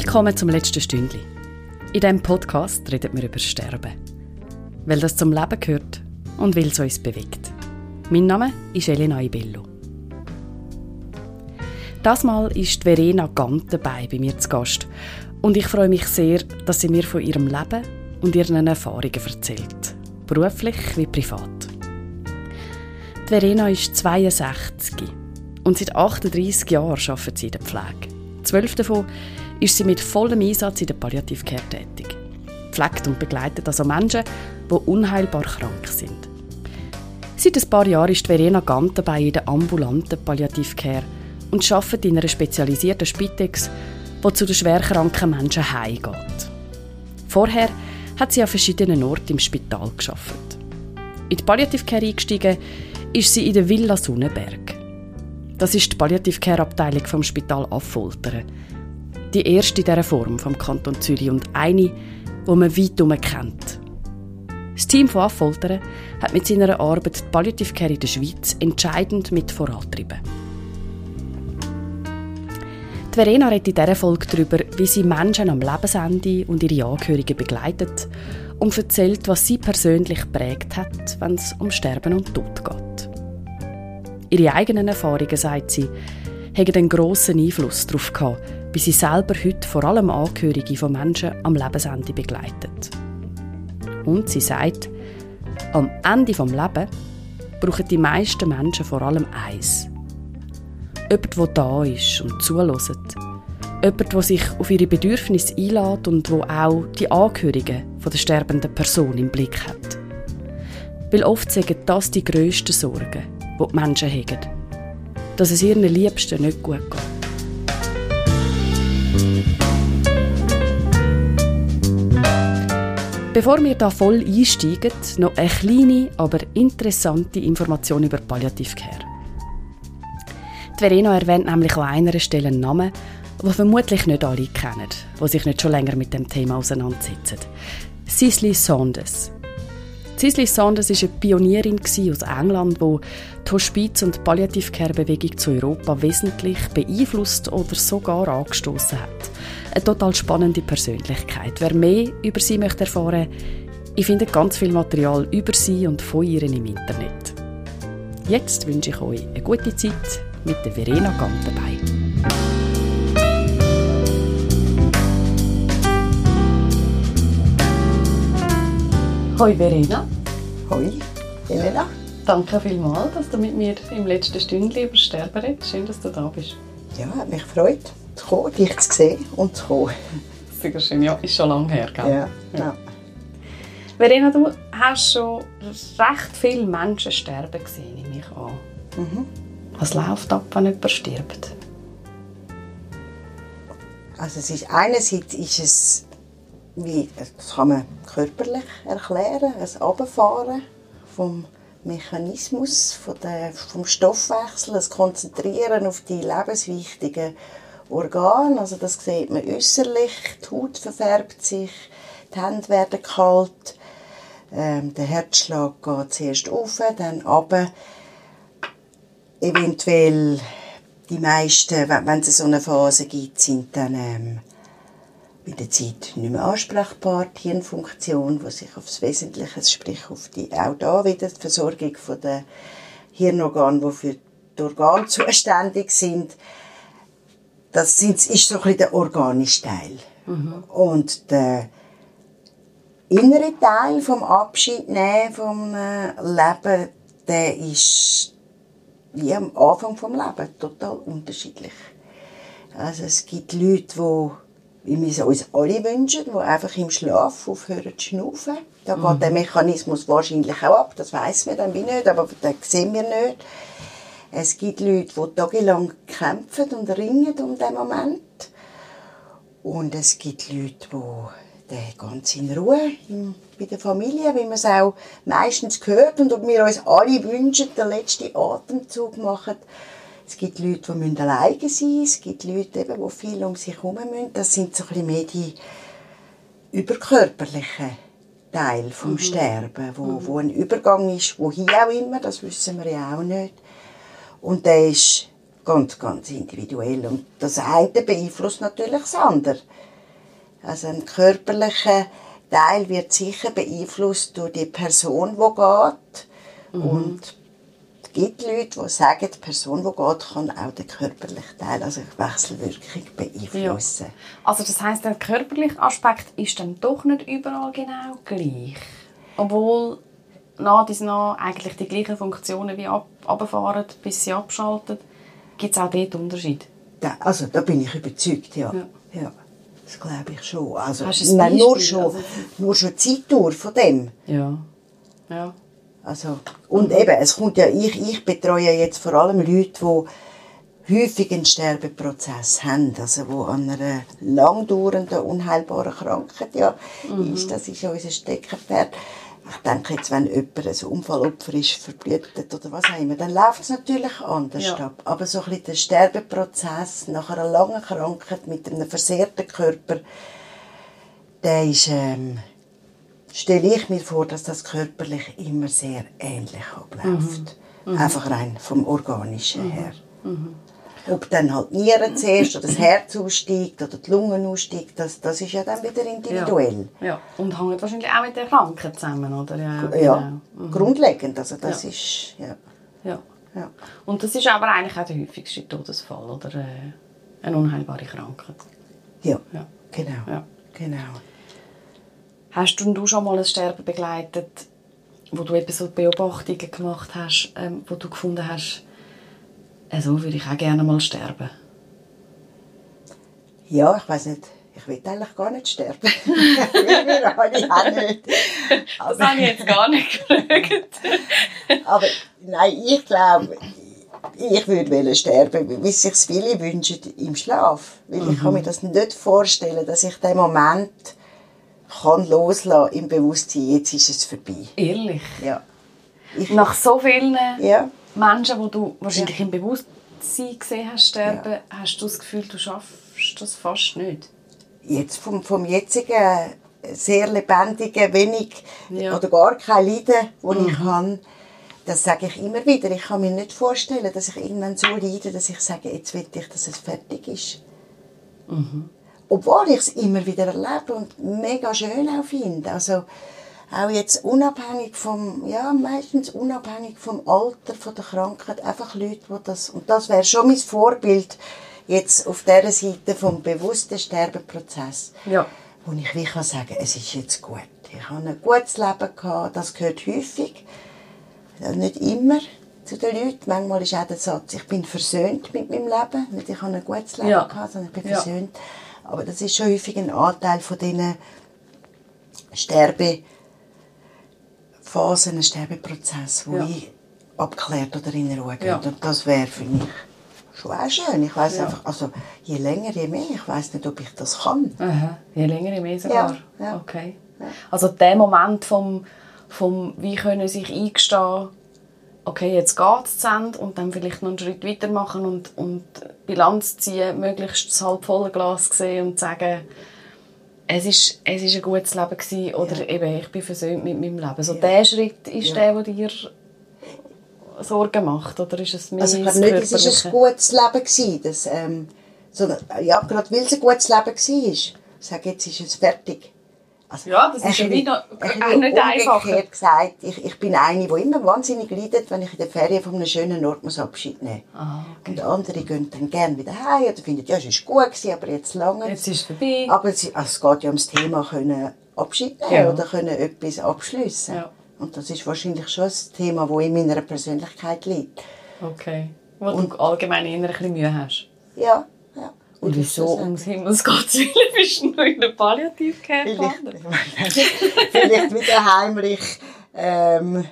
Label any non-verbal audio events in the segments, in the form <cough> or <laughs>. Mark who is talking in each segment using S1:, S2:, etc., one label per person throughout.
S1: Willkommen zum letzten Stündli. In diesem Podcast reden wir über Sterben. Weil das zum Leben gehört und weil es uns bewegt. Mein Name ist Elena Ibello. Das Mal ist Verena Gant dabei bei mir zu Gast. Und ich freue mich sehr, dass sie mir von ihrem Leben und ihren Erfahrungen erzählt. Beruflich wie privat. Die Verena ist 62 und seit 38 Jahren arbeitet sie in der Pflege. Zwölf davon ist sie mit vollem Einsatz in der Palliativcare tätig. Pflegt und begleitet also Menschen, die unheilbar krank sind. Seit ein paar Jahren ist Verena Gant dabei in der ambulanten Palliativcare und arbeitet in einer spezialisierten Spitex, die zu den schwerkranken Menschen heimgeht. Vorher hat sie an verschiedenen Orten im Spital geschafft. In die Palliativcare eingestiegen ist sie in der Villa Sonnenberg. Das ist die Palliativcare-Abteilung vom Spital Affoltern. Die erste dieser Form vom Kanton Zürich und eine, wo man weit herum kennt. Das Team von Affoltern hat mit seiner Arbeit die Palliative Care in der Schweiz entscheidend mit vorantrieben. Die Verena redet in dieser Folge darüber, wie sie Menschen am Lebensende und ihre Angehörigen begleitet und erzählt, was sie persönlich prägt hat, wenn es um Sterben und Tod geht. Ihre eigenen Erfahrungen, sagt sie, haben einen grossen Einfluss darauf gehabt, wie sie selber heute vor allem Angehörige von Menschen am Lebensende begleitet. Und sie sagt, am Ende des Lebens brauchen die meisten Menschen vor allem eins. Jemand, der da ist und zulässt. Jemand, der sich auf ihre Bedürfnisse einlädt und wo auch die Angehörigen der sterbenden Person im Blick hat. Weil oft sagen das die grössten Sorgen, die die Menschen haben. Dass es ihren Liebsten nicht gut geht. Bevor wir da voll einsteigen, noch eine kleine, aber interessante Information über Palliativcare. Die Verena erwähnt nämlich an einer Stelle einen Namen, den vermutlich nicht alle kennen, die sich nicht schon länger mit dem Thema auseinandersetzen. Cicely Saunders. Cicely Saunders war eine Pionierin aus England, die die Hospiz- und Palliativcare-Bewegung zu Europa wesentlich beeinflusst oder sogar angestoßen hat. Eine total spannende Persönlichkeit. Wer mehr über sie möchte erfahren ich finde ganz viel Material über sie und von ihr im Internet. Jetzt wünsche ich euch eine gute Zeit mit der Verena Gant dabei. Hoi Verena.
S2: Hoi, Elena.
S1: Danke vielmals, dass du mit mir im letzten Stündchen über Sterben redest. Schön, dass du da bist.
S2: Ja, hat mich gefreut, zu kommen, dich zu sehen und zu kommen.
S1: Sehr schön, ja, ist schon lange her, gell?
S2: Ja, ja.
S1: Verena, du hast schon recht viele Menschen sterben gesehen, nehme ich an.
S2: Mhm.
S1: Was läuft ab, wenn jemand stirbt?
S2: Also es ist, einerseits ist es, wie, das kann man körperlich erklären, ein Abfahren vom Mechanismus, von der, vom Stoffwechsel, das Konzentrieren auf die lebenswichtigen Organe. Also das sieht man äußerlich, die Haut verfärbt sich, die Hände werden kalt, ähm, der Herzschlag geht zuerst auf, dann runter. Eventuell die meisten, wenn es so eine Phase gibt, sind dann ähm, mit der Zeit nicht mehr ansprechbar. Die Hirnfunktion, die sich aufs Wesentliche, sprich auf die, auch da wieder die Versorgung der Hirnorgane, die für die Organe <laughs> zuständig sind, das sind, ist so ein bisschen der organische Teil.
S1: Mhm.
S2: Und der innere Teil vom Abschied nehmen vom äh, Leben, der ist wie am Anfang vom Leben total unterschiedlich. Also es gibt Leute, die wie wir es uns alle wünschen, die einfach im Schlaf aufhören zu schnaufen. Da
S1: Mhm.
S2: geht der Mechanismus wahrscheinlich auch ab, das weiß man dann wie nicht, aber das sehen wir nicht. Es gibt Leute, die tagelang kämpfen und ringen um den Moment. Und es gibt Leute, die der ganz in Ruhe bei der Familie, wie man es auch meistens hört und ob wir uns alle wünschen, den letzten Atemzug machen. Es gibt Leute, die müssen alleine sein müssen. Es gibt Leute, eben, die viel um sich herum müssen. Das sind so ein bisschen mehr die überkörperlichen Teile vom Sterben, wo, wo ein Übergang ist, wohin auch immer, das wissen wir ja auch nicht. Und der ist ganz, ganz individuell. Und das eine beeinflusst natürlich das andere. Also ein körperlicher Teil wird sicher beeinflusst durch die Person, die geht. Und es gibt Leute, die sagen, die Person, die geht, kann auch den körperlichen Teil, also die Wechselwirkung beeinflussen.
S1: Ja. Also das heißt, der körperliche Aspekt ist dann doch nicht überall genau gleich. Obwohl nach dies nach eigentlich die gleichen Funktionen wie ab, runterfahren, bis sie abschalten, gibt es auch dort Unterschied.
S2: Da, also da bin ich überzeugt, ja.
S1: Ja.
S2: ja. Das glaube ich schon. Also, nein, nur schon,
S1: Also-
S2: nur schon die Zeitdauer von dem.
S1: Ja. Ja.
S2: Also, und eben, es kommt ja, ich, ich betreue jetzt vor allem Leute, die häufig einen Sterbeprozess haben, also wo an einer langdauernden, unheilbaren Krankheit ja, ist. Das ist ja unser Steckenpferd. Ich denke jetzt, wenn jemand ein Unfallopfer ist, verblutet oder was auch immer, dann läuft es natürlich anders
S1: Ja.
S2: ab. Aber so ein bisschen der Sterbeprozess nach einer langen Krankheit mit einem versehrten Körper, der ist, ähm, stelle ich mir vor, dass das körperlich immer sehr ähnlich abläuft. Einfach rein vom Organischen her. Ob dann halt die Nieren <clears throat> zuerst oder das Herz aussteigt oder die Lungen aussteigt, das, das ist ja dann wieder individuell.
S1: Ja. ja. Und hängt wahrscheinlich auch mit der Krankheit zusammen, oder? Ja,
S2: Ja,
S1: genau.
S2: grundlegend. Also das
S1: Ja.
S2: ist, ja.
S1: ja.
S2: ja.
S1: Und das ist aber eigentlich auch der häufigste Todesfall, oder? Äh, Eine unheilbare Krankheit.
S2: Ja,
S1: Ja.
S2: genau.
S1: Ja.
S2: genau.
S1: Hast du, du schon mal ein Sterben begleitet, wo du eben so Beobachtungen gemacht hast, ähm, wo du gefunden hast, so würde ich auch gerne mal sterben?
S2: Ja, ich weiß nicht. Ich will eigentlich gar nicht sterben. Will <laughs> wir alle auch nicht.
S1: Das habe ich jetzt gar nicht gefragt.
S2: Aber nein, ich glaube, ich würde sterben, wie sich viele wünschen, im Schlaf. Weil ich kann mir das nicht vorstellen, dass ich den Moment kann loslassen im Bewusstsein, jetzt ist es vorbei.
S1: Ehrlich?
S2: Ja. Ich,
S1: Nach so vielen
S2: ja.
S1: Menschen, die du wahrscheinlich im Bewusstsein gesehen hast, sterben, hast du das Gefühl, du schaffst das fast nicht?
S2: Jetzt vom, vom jetzigen sehr lebendigen, wenig
S1: Ja. Mhm.
S2: oder gar kein Leiden, das ich habe, das sage ich immer wieder. Ich kann mir nicht vorstellen, dass ich irgendwann so leide, dass ich sage, jetzt will ich, dass es fertig ist.
S1: Mhm.
S2: Obwohl ich es immer wieder erlebe und mega schön auch finde. Also auch jetzt unabhängig vom, ja, meistens unabhängig vom Alter, von der Krankheit, einfach Leute, die das, und das wäre schon mein Vorbild, jetzt auf dieser Seite vom bewussten Sterbeprozess
S1: Ja.
S2: wo ich wie kann sagen, es ist jetzt gut. Ich habe ein gutes Leben gehabt, das gehört häufig, äh, nicht immer zu den Leuten. Manchmal ist auch der Satz, ich bin versöhnt mit meinem Leben. Nicht, ich habe ein gutes Leben
S1: Ja.
S2: gehabt, sondern ich bin
S1: Ja.
S2: versöhnt. Aber das ist schon häufig ein Anteil von diesen Sterbe Phasen, ein Sterbeprozess, wo
S1: Ja.
S2: ich abklärt oder in Ruhe geht.
S1: Ja.
S2: Und das wäre für mich schon auch schön. Ich weiß
S1: Ja.
S2: einfach, also je länger, je mehr. Ich weiß nicht, ob ich das kann.
S1: Aha. Je länger, je mehr sogar.
S2: Ja, ja.
S1: Okay. Also der Moment vom, vom wie können sich eingestehen, okay, jetzt geht es zu Ende und dann vielleicht noch einen Schritt weitermachen und, und Bilanz ziehen, möglichst das halb volle Glas sehen und sagen, es ist, es ist ein gutes Leben gewesen, oder eben, ich bin versöhnt mit meinem Leben. So der Schritt ist
S2: Ja.
S1: der, der dir Sorgen macht, oder ist es mehr
S2: Also ich glaube nicht, es war
S1: Körperliche?
S2: ein gutes Leben. Gewesen, das, ähm, sondern, ja, gerade weil es ein gutes Leben war. Ich sage, jetzt ist es fertig. Also,
S1: Ja, das ist ja auch nicht einfacher.
S2: umgekehrt gesagt, ich, ich bin eine, die immer wahnsinnig leidet, wenn ich in der Ferien von einem schönen Ort muss Abschied nehmen muss.
S1: Ah,
S2: Und andere gehen dann gerne wieder heim oder finden, ja, es war gut, gewesen, aber jetzt lange.
S1: Jetzt ist es vorbei.
S2: Aber es, also es geht ja ums Thema können Abschied nehmen
S1: Ja.
S2: oder können etwas abschließen.
S1: Ja.
S2: Und das ist wahrscheinlich schon ein Thema, das in meiner Persönlichkeit liegt.
S1: Okay. Wo du allgemein eher ein bisschen Mühe hast.
S2: Ja.
S1: Und wieso ums Himmels Gottes Willen bist du noch in der Palliativcare
S2: Vielleicht, vielleicht wieder heimlich ähm,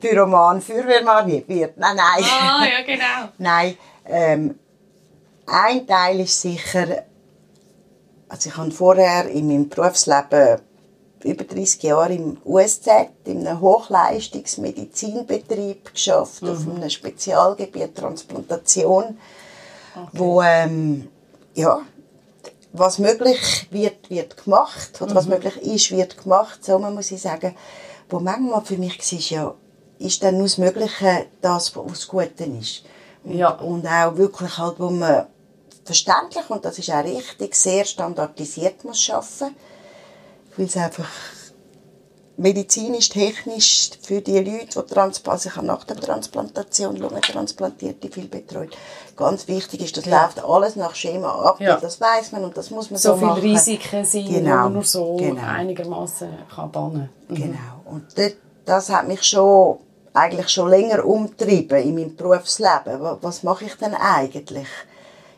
S2: Pyroman, Feuerwehrmann wird. Nein, nein.
S1: Ah, ja, genau. <laughs>
S2: Nein, ähm, ein Teil ist sicher, also ich habe vorher in meinem Berufsleben über 30 Jahre im USZ, in einem Hochleistungsmedizinbetrieb geschafft, auf einem Spezialgebiet Transplantation, wo ähm, ja, was möglich wird, wird gemacht, oder was möglich ist, wird gemacht, so muss ich sagen. Wo manchmal für mich war, ja, ist dann nur das Mögliche das, was Gute ist. Und,
S1: Ja.
S2: und auch wirklich halt, wo man verständlich und das ist auch richtig, sehr standardisiert muss arbeiten, weil es einfach medizinisch, technisch für die Leute, die Transplantieren, also ich habe nach der Transplantation Lungentransplantierte viel betreut. Ganz wichtig ist, das ja. läuft alles nach Schema ab, ja. das weiß man und das muss man so,
S1: so viel
S2: machen.
S1: Risiken sind, genau. die man nur so genau. einigermaßen kann bannen.
S2: Mhm. Genau. Und das, das hat mich schon eigentlich schon länger umtrieben in meinem Berufsleben. Was mache ich denn eigentlich?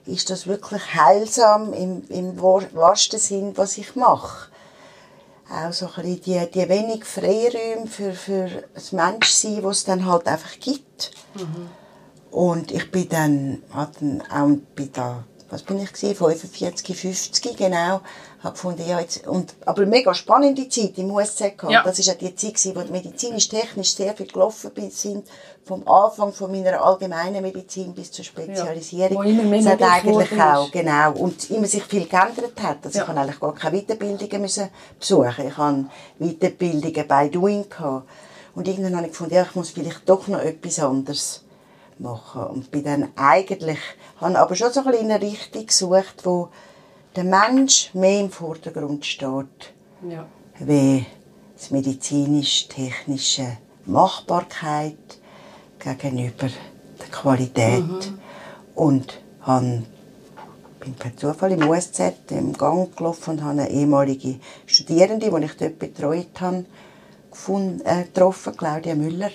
S2: Ist das wirklich heilsam im, im wahrsten Sinn, was ich mache? Auch so ein bisschen die, die wenig Freiräume für, für das Menschsein, was es dann halt einfach gibt. Mhm. Und ich bin dann, dann auch bei der, was bin ich gewesen, 45, 50, genau, habe gefunden, ja, jetzt, und, aber mega spannende Zeit im gehabt. Ja. Das ist ja die Zeit gewesen, wo medizinisch-technisch sehr viel gelaufen sind, vom Anfang von meiner allgemeinen Medizin bis zur Spezialisierung. Ja, wo immer mehr das hat eigentlich auch, genau, und immer sich viel geändert hat. Also ja. ich habe eigentlich gar keine Weiterbildungen müssen besuchen. Ich habe Weiterbildungen bei Doing gehabt. Und irgendwann habe ich gefunden, ja, ich muss vielleicht doch noch etwas anderes machen. Und bin dann eigentlich, habe aber schon so ein bisschen eine Richtung gesucht, wo der Mensch mehr im Vordergrund steht, ja. wie die medizinisch-technische Machbarkeit gegenüber der Qualität. Mhm. Und habe, bin per Zufall im USZ im Gang gelaufen und habe eine ehemalige Studierende, die ich dort betreut habe, gefunden, äh, getroffen, Claudia Müller,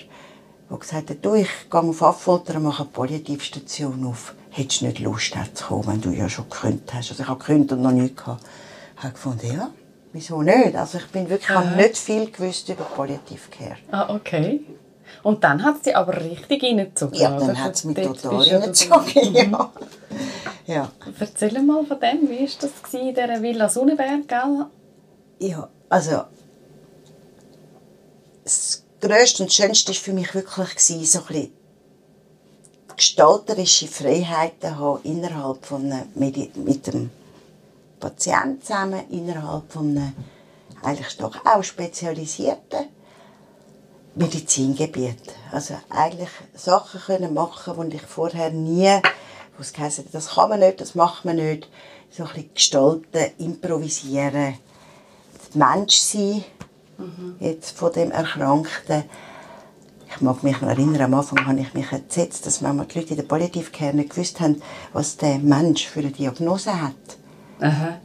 S2: die gesagt hat, du, ich gehe auf Affolter und mache eine Palliativstation auf hättest du nicht Lust zu kommen, wenn du ja schon gekündigt hast. Also ich habe gekündigt und noch nichts gehabt. Ich habe gefunden, ja, wieso nicht? Also ich bin wirklich, habe nicht viel gewusst über Palliative Care.
S1: Ah, okay. Und dann hat sie aber richtig reingezogen.
S2: Ja, dann hat sie mich total reingezogen, ja. ja.
S1: Erzähl mal von dem, wie war das in dieser Villa Sonnenberg, gell?
S2: Ja, also das Größte und Schönste war für mich wirklich so ein bisschen gestalterische Freiheiten haben innerhalb von einem, mit dem Patienten zusammen, innerhalb von einem eigentlich doch auch spezialisierten Medizingebiet. Also eigentlich Sachen können machen, die ich vorher nie, wo es das kann man nicht, das macht man nicht. So ein bisschen gestalten, improvisieren, Mensch sein, mhm. jetzt von dem Erkrankten ich mag mich noch erinnern, am Anfang habe ich mich entsetzt, dass manchmal die Leute in der Palliativcare nicht gewusst haben, was der Mensch für eine Diagnose hat. Aha.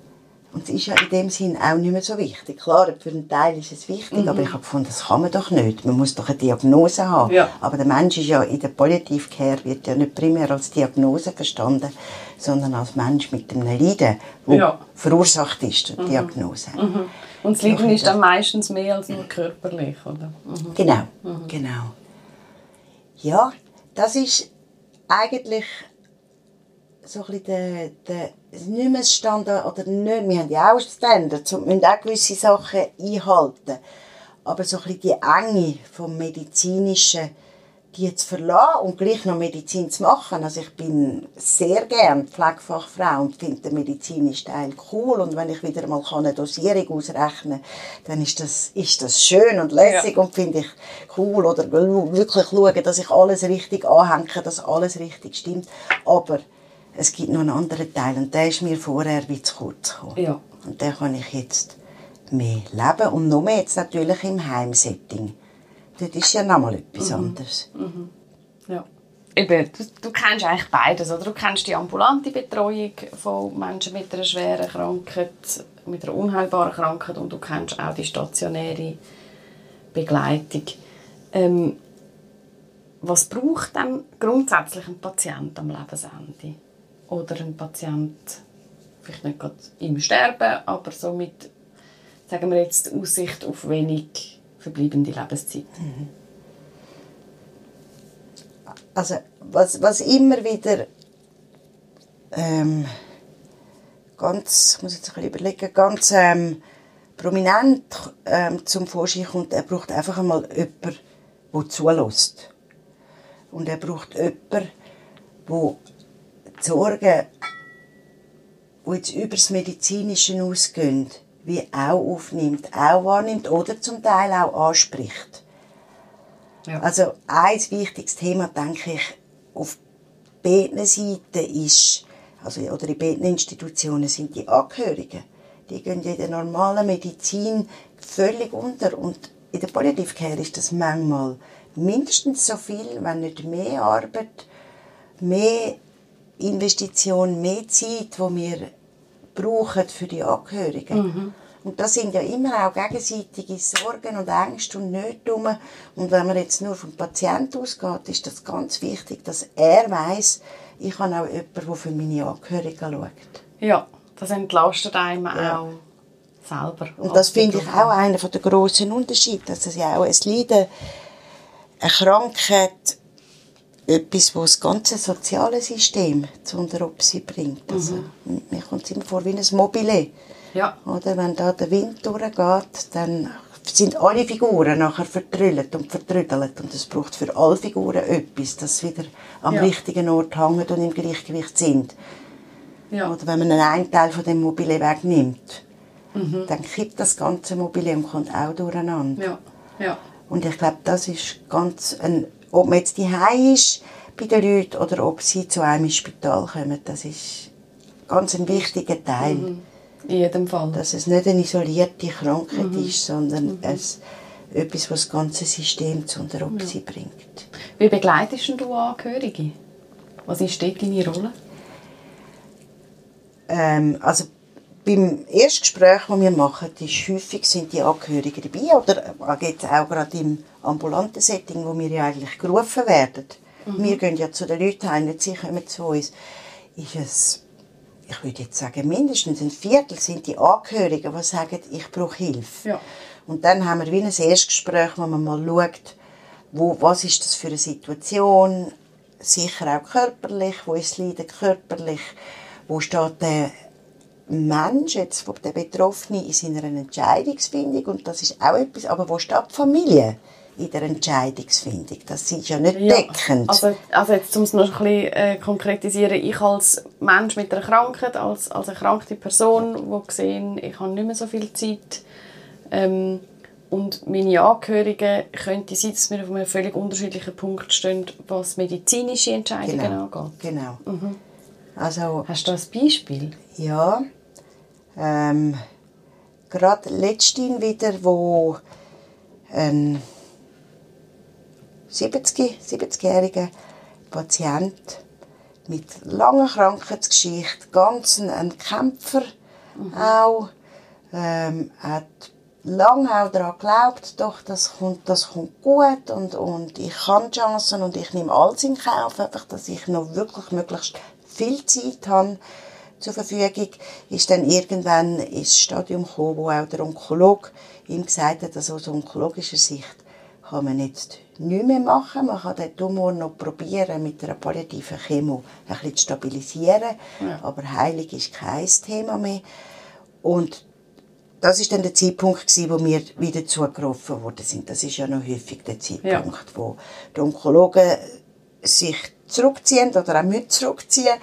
S2: Und es ist ja in dem Sinn auch nicht mehr so wichtig. Klar, für einen Teil ist es wichtig, mhm. aber ich habe gefunden, das kann man doch nicht. Man muss doch eine Diagnose haben. Ja. Aber der Mensch ist ja in der Palliativcare wird ja nicht primär als Diagnose verstanden, sondern als Mensch mit einem Leiden, das ja. verursacht ist durch die mhm. Diagnose.
S1: Mhm. Und das Leiden ist dann meistens mehr als nur körperlich, oder?
S2: Mhm. Genau, mhm. genau. Ja, das ist eigentlich so ein bisschen der, der, nicht mehr Standard, oder nicht, wir haben ja auch Standards und müssen auch gewisse Sachen einhalten. Aber so ein bisschen die Enge vom Medizinischen, die zu verlassen und gleich noch Medizin zu machen. Also ich bin sehr gern Pflegefachfrau und finde den medizinischen Teil cool. Und wenn ich wieder mal eine Dosierung ausrechnen kann, dann ist das, ist das schön und lässig ja. und finde ich cool. Oder wirklich schauen, dass ich alles richtig anhänge, dass alles richtig stimmt. Aber es gibt noch einen anderen Teil und der ist mir vorher wie zu kurz gekommen. Ja. Und den kann ich jetzt mehr leben und noch mehr jetzt natürlich im Heimsetting das ist ja nochmal etwas mhm. anderes. Mhm.
S1: Ja. Eben, du, du kennst eigentlich beides, oder? Du kennst die ambulante Betreuung von Menschen mit einer schweren Krankheit, mit einer unheilbaren Krankheit und du kennst auch die stationäre Begleitung. Ähm, was braucht denn grundsätzlich ein Patient am Lebensende? Oder ein Patient, vielleicht nicht gerade im Sterben, aber so mit, sagen wir jetzt, Aussicht auf wenig verbleibende Lebenszeit. Mhm.
S2: Also was, was immer wieder ähm, ganz, muss jetzt ein bisschen überlegen, ganz ähm, prominent ähm, zum Vorschein kommt, er braucht einfach einmal jemanden, der zulässt. Und er braucht jemanden, der die Sorgen, die jetzt über das Medizinische ausgehen, wie auch aufnimmt, auch wahrnimmt oder zum Teil auch anspricht. Ja. Also ein wichtiges Thema, denke ich, auf beiden Seiten ist, also, oder in beiden Institutionen sind die Angehörigen. Die gehen in der normalen Medizin völlig unter. Und in der Palliative Care ist das manchmal mindestens so viel, wenn nicht mehr Arbeit, mehr Investition, mehr Zeit, die wir brauchen für die Angehörigen. Mhm. Und das sind ja immer auch gegenseitige Sorgen und Ängste und Nöte Und wenn man jetzt nur vom Patienten ausgeht, ist das ganz wichtig, dass er weiß, ich habe auch jemanden, der für meine Angehörigen schaut.
S1: Ja, das entlastet einem ja. auch selber.
S2: Und das finde ich auch einer der grossen Unterschiede, dass es ja auch ein Leiden, eine Krankheit, etwas, was das ganze soziale System zu unter Obsi bringt. Also, mhm. Mir kommt es immer vor wie ein Mobile.
S1: Ja.
S2: Oder wenn da der Wind durchgeht, dann sind alle Figuren nachher vertrüllt und vertrüdelt und es braucht für alle Figuren etwas, dass sie wieder am ja. richtigen Ort hängen und im Gleichgewicht sind. Ja. Oder wenn man einen Teil von dem Mobile wegnimmt, mhm. dann kippt das ganze Mobile und kommt auch durcheinander.
S1: Ja. Ja.
S2: Und ich glaube, das ist ganz ein, ob man jetzt die ist bei den Leuten oder ob sie zu einem ins Spital kommen, das ist ganz ein wichtiger Teil. Mhm.
S1: In jedem Fall.
S2: Dass es nicht eine isolierte Krankheit mhm. ist, sondern mhm. es, etwas, was das ganze System zu einer Opsi ja. bringt.
S1: Wie begleitest du Angehörige? Was ist dort deine Rolle?
S2: Ähm, also beim ersten Gespräch, das wir machen, ist häufig sind die Angehörigen dabei oder jetzt auch gerade im ambulanten Setting, wo wir ja eigentlich gerufen werden. Mhm. Wir gehen ja zu den Leuten heim, nicht sie kommen zu uns. Ist es ich würde jetzt sagen, mindestens ein Viertel sind die Angehörigen, die sagen, ich brauche Hilfe.
S1: Ja.
S2: Und dann haben wir wie ein Erstgespräch, wo man mal schaut, wo, was ist das für eine Situation, sicher auch körperlich, wo ist das Leiden körperlich, wo steht der Mensch, jetzt der Betroffene, in seiner Entscheidungsfindung und das ist auch etwas, aber wo steht die Familie? In der Entscheidungsfindung. Das ist ja nicht ja, deckend.
S1: Also, also jetzt, um es noch ein bisschen äh, konkretisieren, ich als Mensch mit einer Krankheit, als, als erkrankte Person, die sehen, ich habe nicht mehr so viel Zeit ähm, und meine Angehörigen könnte sein, dass wir auf einem völlig unterschiedlichen Punkt stehen, was medizinische Entscheidungen
S2: genau,
S1: angeht.
S2: Genau.
S1: Mhm.
S2: Also,
S1: Hast du ein Beispiel?
S2: Ja. Ähm, gerade letztens wieder, wo ein 70, 70-jähriger Patient mit langer Krankheitsgeschichte, ganz ein Kämpfer mhm. auch, ähm, hat lange auch daran geglaubt, doch, das kommt, das kommt gut und, und ich kann Chancen und ich nehme alles in Kauf, einfach, dass ich noch wirklich möglichst viel Zeit habe zur Verfügung, ist dann irgendwann ins Stadium gekommen, wo auch der Onkolog ihm gesagt hat, dass aus onkologischer Sicht kann man jetzt nichts mehr machen. Man kann den Tumor noch probieren, mit einer palliativen Chemo ein bisschen zu stabilisieren. Ja. Aber heilig ist kein Thema mehr. Und das ist dann der Zeitpunkt gewesen, wo wir wieder zugerufen worden sind. Das ist ja noch häufig der Zeitpunkt, ja. wo die Onkologen sich zurückziehen oder auch mit zurückziehen,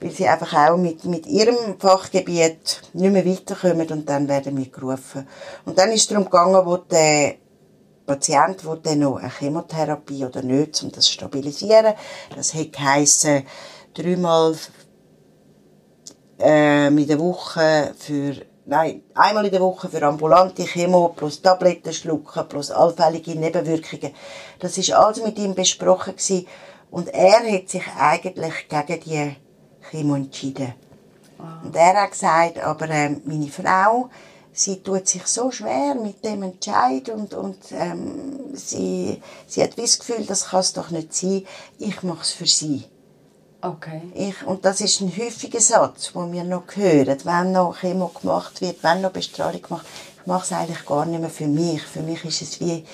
S2: weil sie einfach auch mit, mit ihrem Fachgebiet nicht mehr weiterkommen und dann werden wir gerufen. Und dann ist es darum gegangen, wo der Patient will dann noch eine Chemotherapie oder nicht, um das zu stabilisieren. Das hat geheissen, dreimal äh, in der Woche für nein, einmal in der Woche für ambulante Chemo plus Tabletten schlucken plus allfällige Nebenwirkungen. Das ist alles mit ihm besprochen gewesen. und er hat sich eigentlich gegen die Chemo entschieden. Und er hat gesagt, aber äh, meine Frau sie tut sich so schwer mit dem Entscheid und, und ähm, sie, sie hat das Gefühl, das kann es doch nicht sein, ich mache es für sie.
S1: Okay.
S2: Ich, und das ist ein häufiger Satz, den wir noch hören, wenn noch Chemo gemacht wird, wenn noch Bestrahlung gemacht ich mache es eigentlich gar nicht mehr für mich. Für mich ist es wie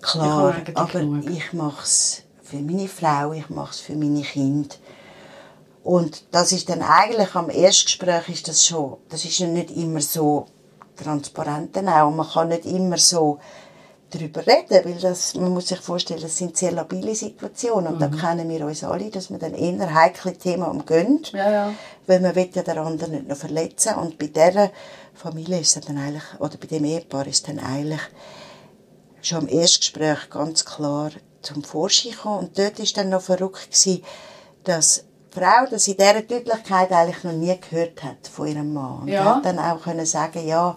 S2: klar, ich aber genug. ich mache es für meine Frau, ich mache es für meine Kinder. Und das ist dann eigentlich am Erstgespräch ist das schon, das ist ja nicht immer so transparent auch. Man kann nicht immer so darüber reden, weil das, man muss sich vorstellen, das sind sehr labile Situationen und mhm. da kennen wir uns alle, dass man dann eher heikle Themen umgehen,
S1: ja, ja.
S2: weil man will ja den anderen nicht noch verletzen und bei dieser Familie ist dann eigentlich, oder bei dem Ehepaar ist dann eigentlich schon im Erstgespräch ganz klar zum Vorschein gekommen und dort ist dann noch verrückt gewesen, dass Frau das in dieser Deutlichkeit eigentlich noch nie gehört hat von ihrem Mann. Und
S1: Ja.
S2: hat dann auch können sagen, ja,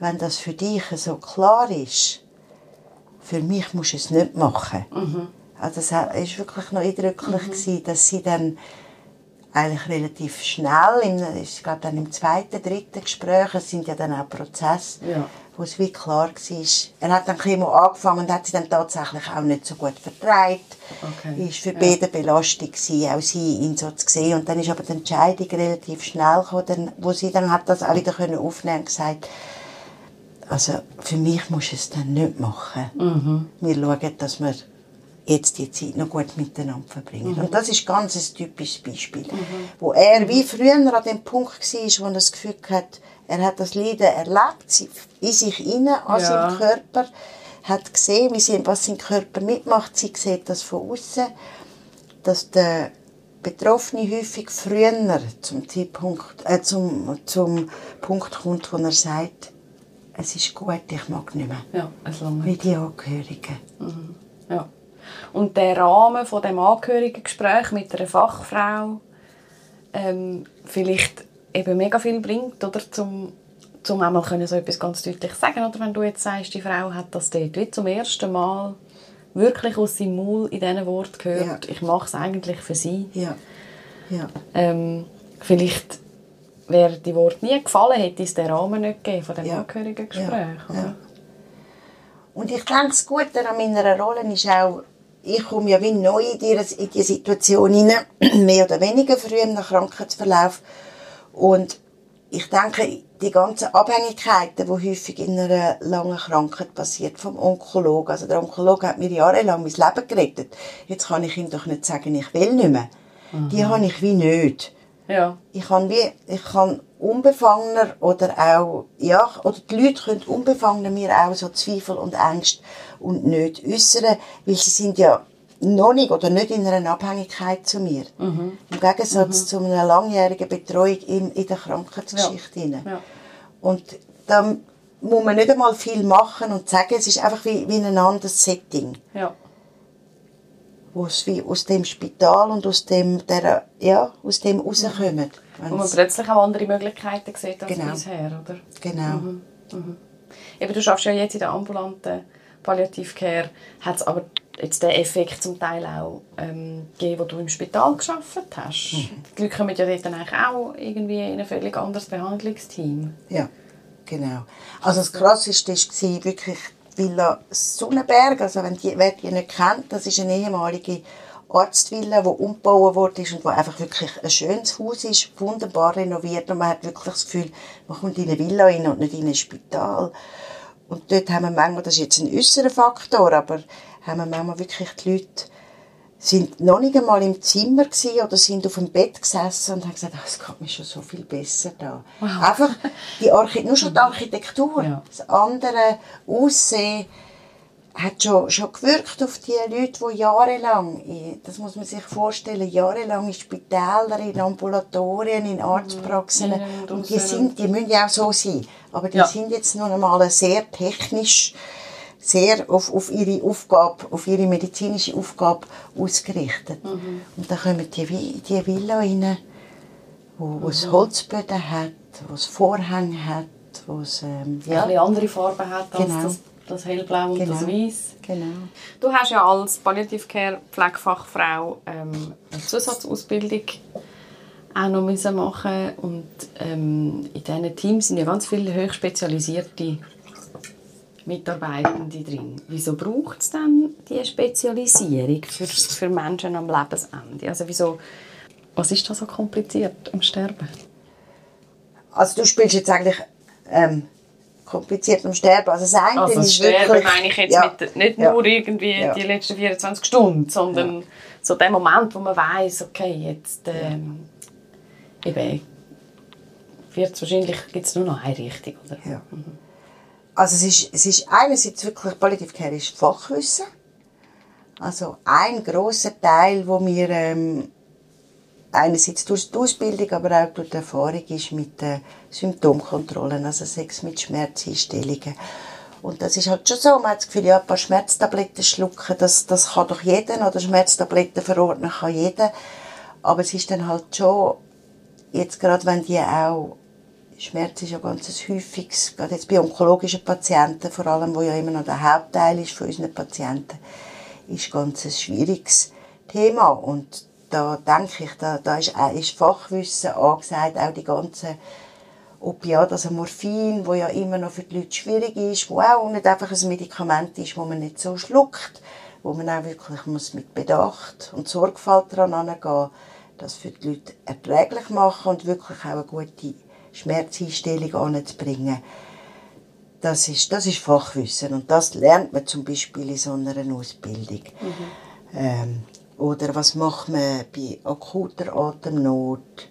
S2: wenn das für dich so klar ist, für mich musst du es nicht machen. Also es war wirklich noch eindrücklich, gewesen, dass sie dann eigentlich relativ schnell, im, ich glaube dann im zweiten, dritten Gespräch, es sind ja dann auch Prozesse,
S1: Ja.
S2: Wo es wie klar war. Er hat dann Chemo angefangen und hat sie dann tatsächlich auch nicht so gut vertreibt.
S1: Okay.
S2: Ist für
S1: Ja.
S2: beide Belastung gewesen, auch sie ihn so zu sehen. Und dann ist aber die Entscheidung relativ schnell gekommen, wo sie dann hat das auch wieder können aufnehmen und gesagt, also für mich musst du es dann nicht machen.
S1: Mhm.
S2: Wir schauen, dass wir jetzt die Zeit noch gut miteinander verbringen.
S1: Mhm.
S2: Und das ist ganz ein typisches Beispiel, wo er wie früher an dem Punkt war, wo er das Gefühl hat, er hat das Leiden erlebt, in sich inne, an
S1: Ja.
S2: seinem Körper, hat gesehen, was sein Körper mitmacht, sie sieht das von außen, dass der Betroffene häufig früher zum Zeitpunkt, äh, zum, zum Punkt kommt, wo er sagt, es ist gut, ich mag nicht mehr.
S1: Ja, es lange.
S2: Wie die Angehörigen.
S1: Ja. Und der Rahmen von dem Angehörigengespräch mit einer Fachfrau ähm, vielleicht eben mega viel bringt, oder? Zum, zum einmal können so etwas ganz deutlich sagen, oder? Wenn du jetzt sagst, die Frau hat das dort wie zum ersten Mal wirklich aus seinem Maul in diesen Worten gehört,
S2: Ja.
S1: ich mache es eigentlich für sie.
S2: Ja. Ja.
S1: Ähm, vielleicht wäre die Wort nie gefallen, hätte es den Rahmen nicht gegeben von dem
S2: Ja.
S1: Angehörigengespräch,
S2: Ja.
S1: oder?
S2: Ja. Und ich denke, das Gute an meiner Rolle ist auch, ich komme ja wie neu in die, in die Situation hinein, <clears throat> mehr oder weniger früh im Krankheitsverlauf. Und ich denke, die ganzen Abhängigkeiten, die häufig in einer langen Krankheit passiert, vom Onkologen. Also der Onkologe hat mir jahrelang mein Leben gerettet. Jetzt kann ich ihm doch nicht sagen, ich will nicht mehr. Die habe ich wie nicht
S1: Ja.
S2: ich kann wie, ich kann unbefangener oder auch, ja, oder die Leute können unbefangener mir auch so Zweifel und Ängste und nicht äußern, weil sie sind ja noch nicht oder nicht in einer Abhängigkeit zu mir. Im Gegensatz zu einer langjährigen Betreuung in, in der Krankheitsgeschichte. hinein.
S1: Ja.
S2: Und da muss man nicht einmal viel machen und sagen, es ist einfach wie, wie ein anderes Setting
S1: Ja.
S2: wo es wie aus dem Spital und aus dem, der, ja, aus dem rauskommen.
S1: Wo man plötzlich auch andere Möglichkeiten sieht als
S2: Genau.
S1: bisher, oder?
S2: Genau.
S1: Eben, du schaffst ja jetzt in der ambulanten Palliativcare, hat es aber jetzt den Effekt zum Teil auch ähm, gegeben, wo du im Spital geschafft hast. Die Leute kommen ja dort dann eigentlich auch irgendwie in ein völlig anderes Behandlungsteam.
S2: Ja, genau. Also das Krasseste war wirklich die Villa Sonnenberg. Also wenn die, wer die nicht kennt, das ist eine ehemalige Arztvilla, die umgebaut ist und wo einfach wirklich ein schönes Haus ist, wunderbar renoviert und man hat wirklich das Gefühl, man kommt in eine Villa rein und nicht in ein Spital. Und dort haben wir manchmal, das ist jetzt ein äußerer Faktor, aber haben wir manchmal wirklich die Leute sind noch nicht einmal im Zimmer gewesen oder sind auf dem Bett gesessen und haben gesagt, ah, es geht mir schon so viel besser da. Einfach die Archi nur schon die Architektur,
S1: Ja.
S2: das andere Aussehen hat schon, schon gewirkt auf die Leute, die jahrelang, das muss man sich vorstellen, jahrelang in Spitälern, in Ambulatorien, in Arztpraxen,
S1: Innen und
S2: die sind, die müssen ja auch so sein, aber die
S1: Ja.
S2: sind jetzt noch einmal sehr technisch sehr auf, auf ihre Aufgabe, auf ihre medizinische Aufgabe ausgerichtet.
S1: Mhm.
S2: Und dann kommen die, die Villa rein, wo, wo es Holzböden hat, wo es Vorhänge hat, wo es, ähm,
S1: Ja. andere Farben hat als
S2: Genau.
S1: das, das Hellblau und das
S2: Genau.
S1: Weiß.
S2: genau.
S1: Du hast ja als Palliative Care Pflegefachfrau ähm, eine Zusatzausbildung auch noch müssen machen und ähm, in diesen Teams sind ja ganz viele hochspezialisierte Mitarbeitende drin. Wieso braucht es dann diese Spezialisierung für, für Menschen am Lebensende? Also wieso, was ist da so kompliziert am Sterben?
S2: Also du spielst jetzt eigentlich ähm, kompliziert am Sterben. Also das eine
S1: Also das
S2: ist
S1: Sterben
S2: wirklich,
S1: meine ich jetzt
S2: ja,
S1: mit, nicht
S2: ja,
S1: nur irgendwie
S2: Ja.
S1: die letzten 24 Stunden, sondern so der Moment, wo man weiß, okay, jetzt ähm, eben wird es wahrscheinlich gibt's nur noch eine Richtung, oder?
S2: Ja. Also es ist, es ist einerseits wirklich, Palliative Care ist Fachwissen. Also ein großer Teil, wo wir ähm, einerseits durch die Ausbildung, aber auch durch die Erfahrung ist mit den Symptomkontrollen, also Sex mit Schmerzeinstellungen. Und das ist halt schon so, man hat das Gefühl, ja, ein paar Schmerztabletten schlucken, das, das kann doch jeder, oder Schmerztabletten verordnen kann jeder. Aber es ist dann halt schon, jetzt gerade wenn die auch, Schmerz ist ja ganz ein häufiges, gerade jetzt bei onkologischen Patienten vor allem, wo ja immer noch der Hauptteil ist von unseren Patienten, ist ganz ein schwieriges Thema. Und da denke ich, da, da ist, ist Fachwissen angesagt, auch die ganzen Opiate, also Morphin, wo ja immer noch für die Leute schwierig ist, wo auch nicht einfach ein Medikament ist, wo man nicht so schluckt, wo man auch wirklich muss mit Bedacht und Sorgfalt daran angehen, das für die Leute erträglich machen und wirklich auch eine gute Schmerzeinstellung anzubringen. Das ist, das ist Fachwissen und das lernt man zum Beispiel in so einer Ausbildung. Mhm. Ähm, oder was macht man bei akuter Atemnot?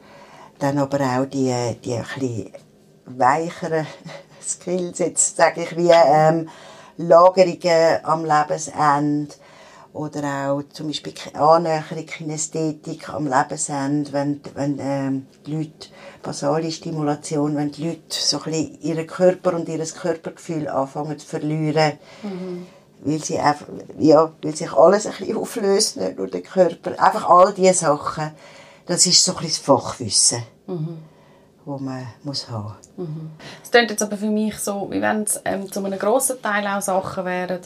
S2: Dann aber auch die, die etwas weicheren <laughs> Skills, jetzt sage ich, wie ähm, Lagerungen am Lebensende oder auch zum Beispiel Annäherung, Kinästhetik am Lebensende, wenn, wenn ähm, die Leute, basale Stimulation, wenn die Leute so ein bisschen ihren Körper und ihr Körpergefühl anfangen zu verlieren, mhm. weil, sie einfach, ja, weil sich alles ein bisschen auflöst, nicht nur der Körper. Einfach all diese Sachen, das ist so ein bisschen das Fachwissen, mhm. das man muss haben muss.
S1: Mhm. Es klingt jetzt aber für mich so, wie wenn es ähm, zu einem grossen Teil auch Sachen wären,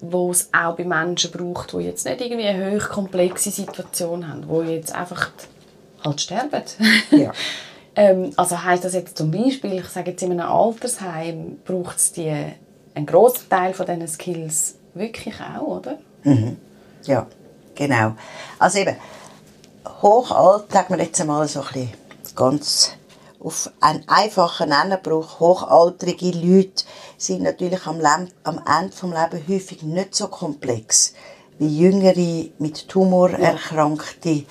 S1: wo es auch bei Menschen braucht, die jetzt nicht irgendwie eine hochkomplexe Situation haben, die jetzt einfach halt sterben. Ja. <laughs> ähm, also heißt das jetzt zum Beispiel, ich sage jetzt in einem Altersheim, braucht es die, einen grossen Teil von diesen Skills wirklich auch, oder?
S2: Mhm. Ja, genau. Also eben, Hochalter, sagen wir jetzt einmal so ein bisschen ganz auf einen einfachen Nenner braucht. Hochaltrige Leute sind natürlich am, Leben, am Ende des Lebens häufig nicht so komplex wie jüngere, mit Tumor erkrankte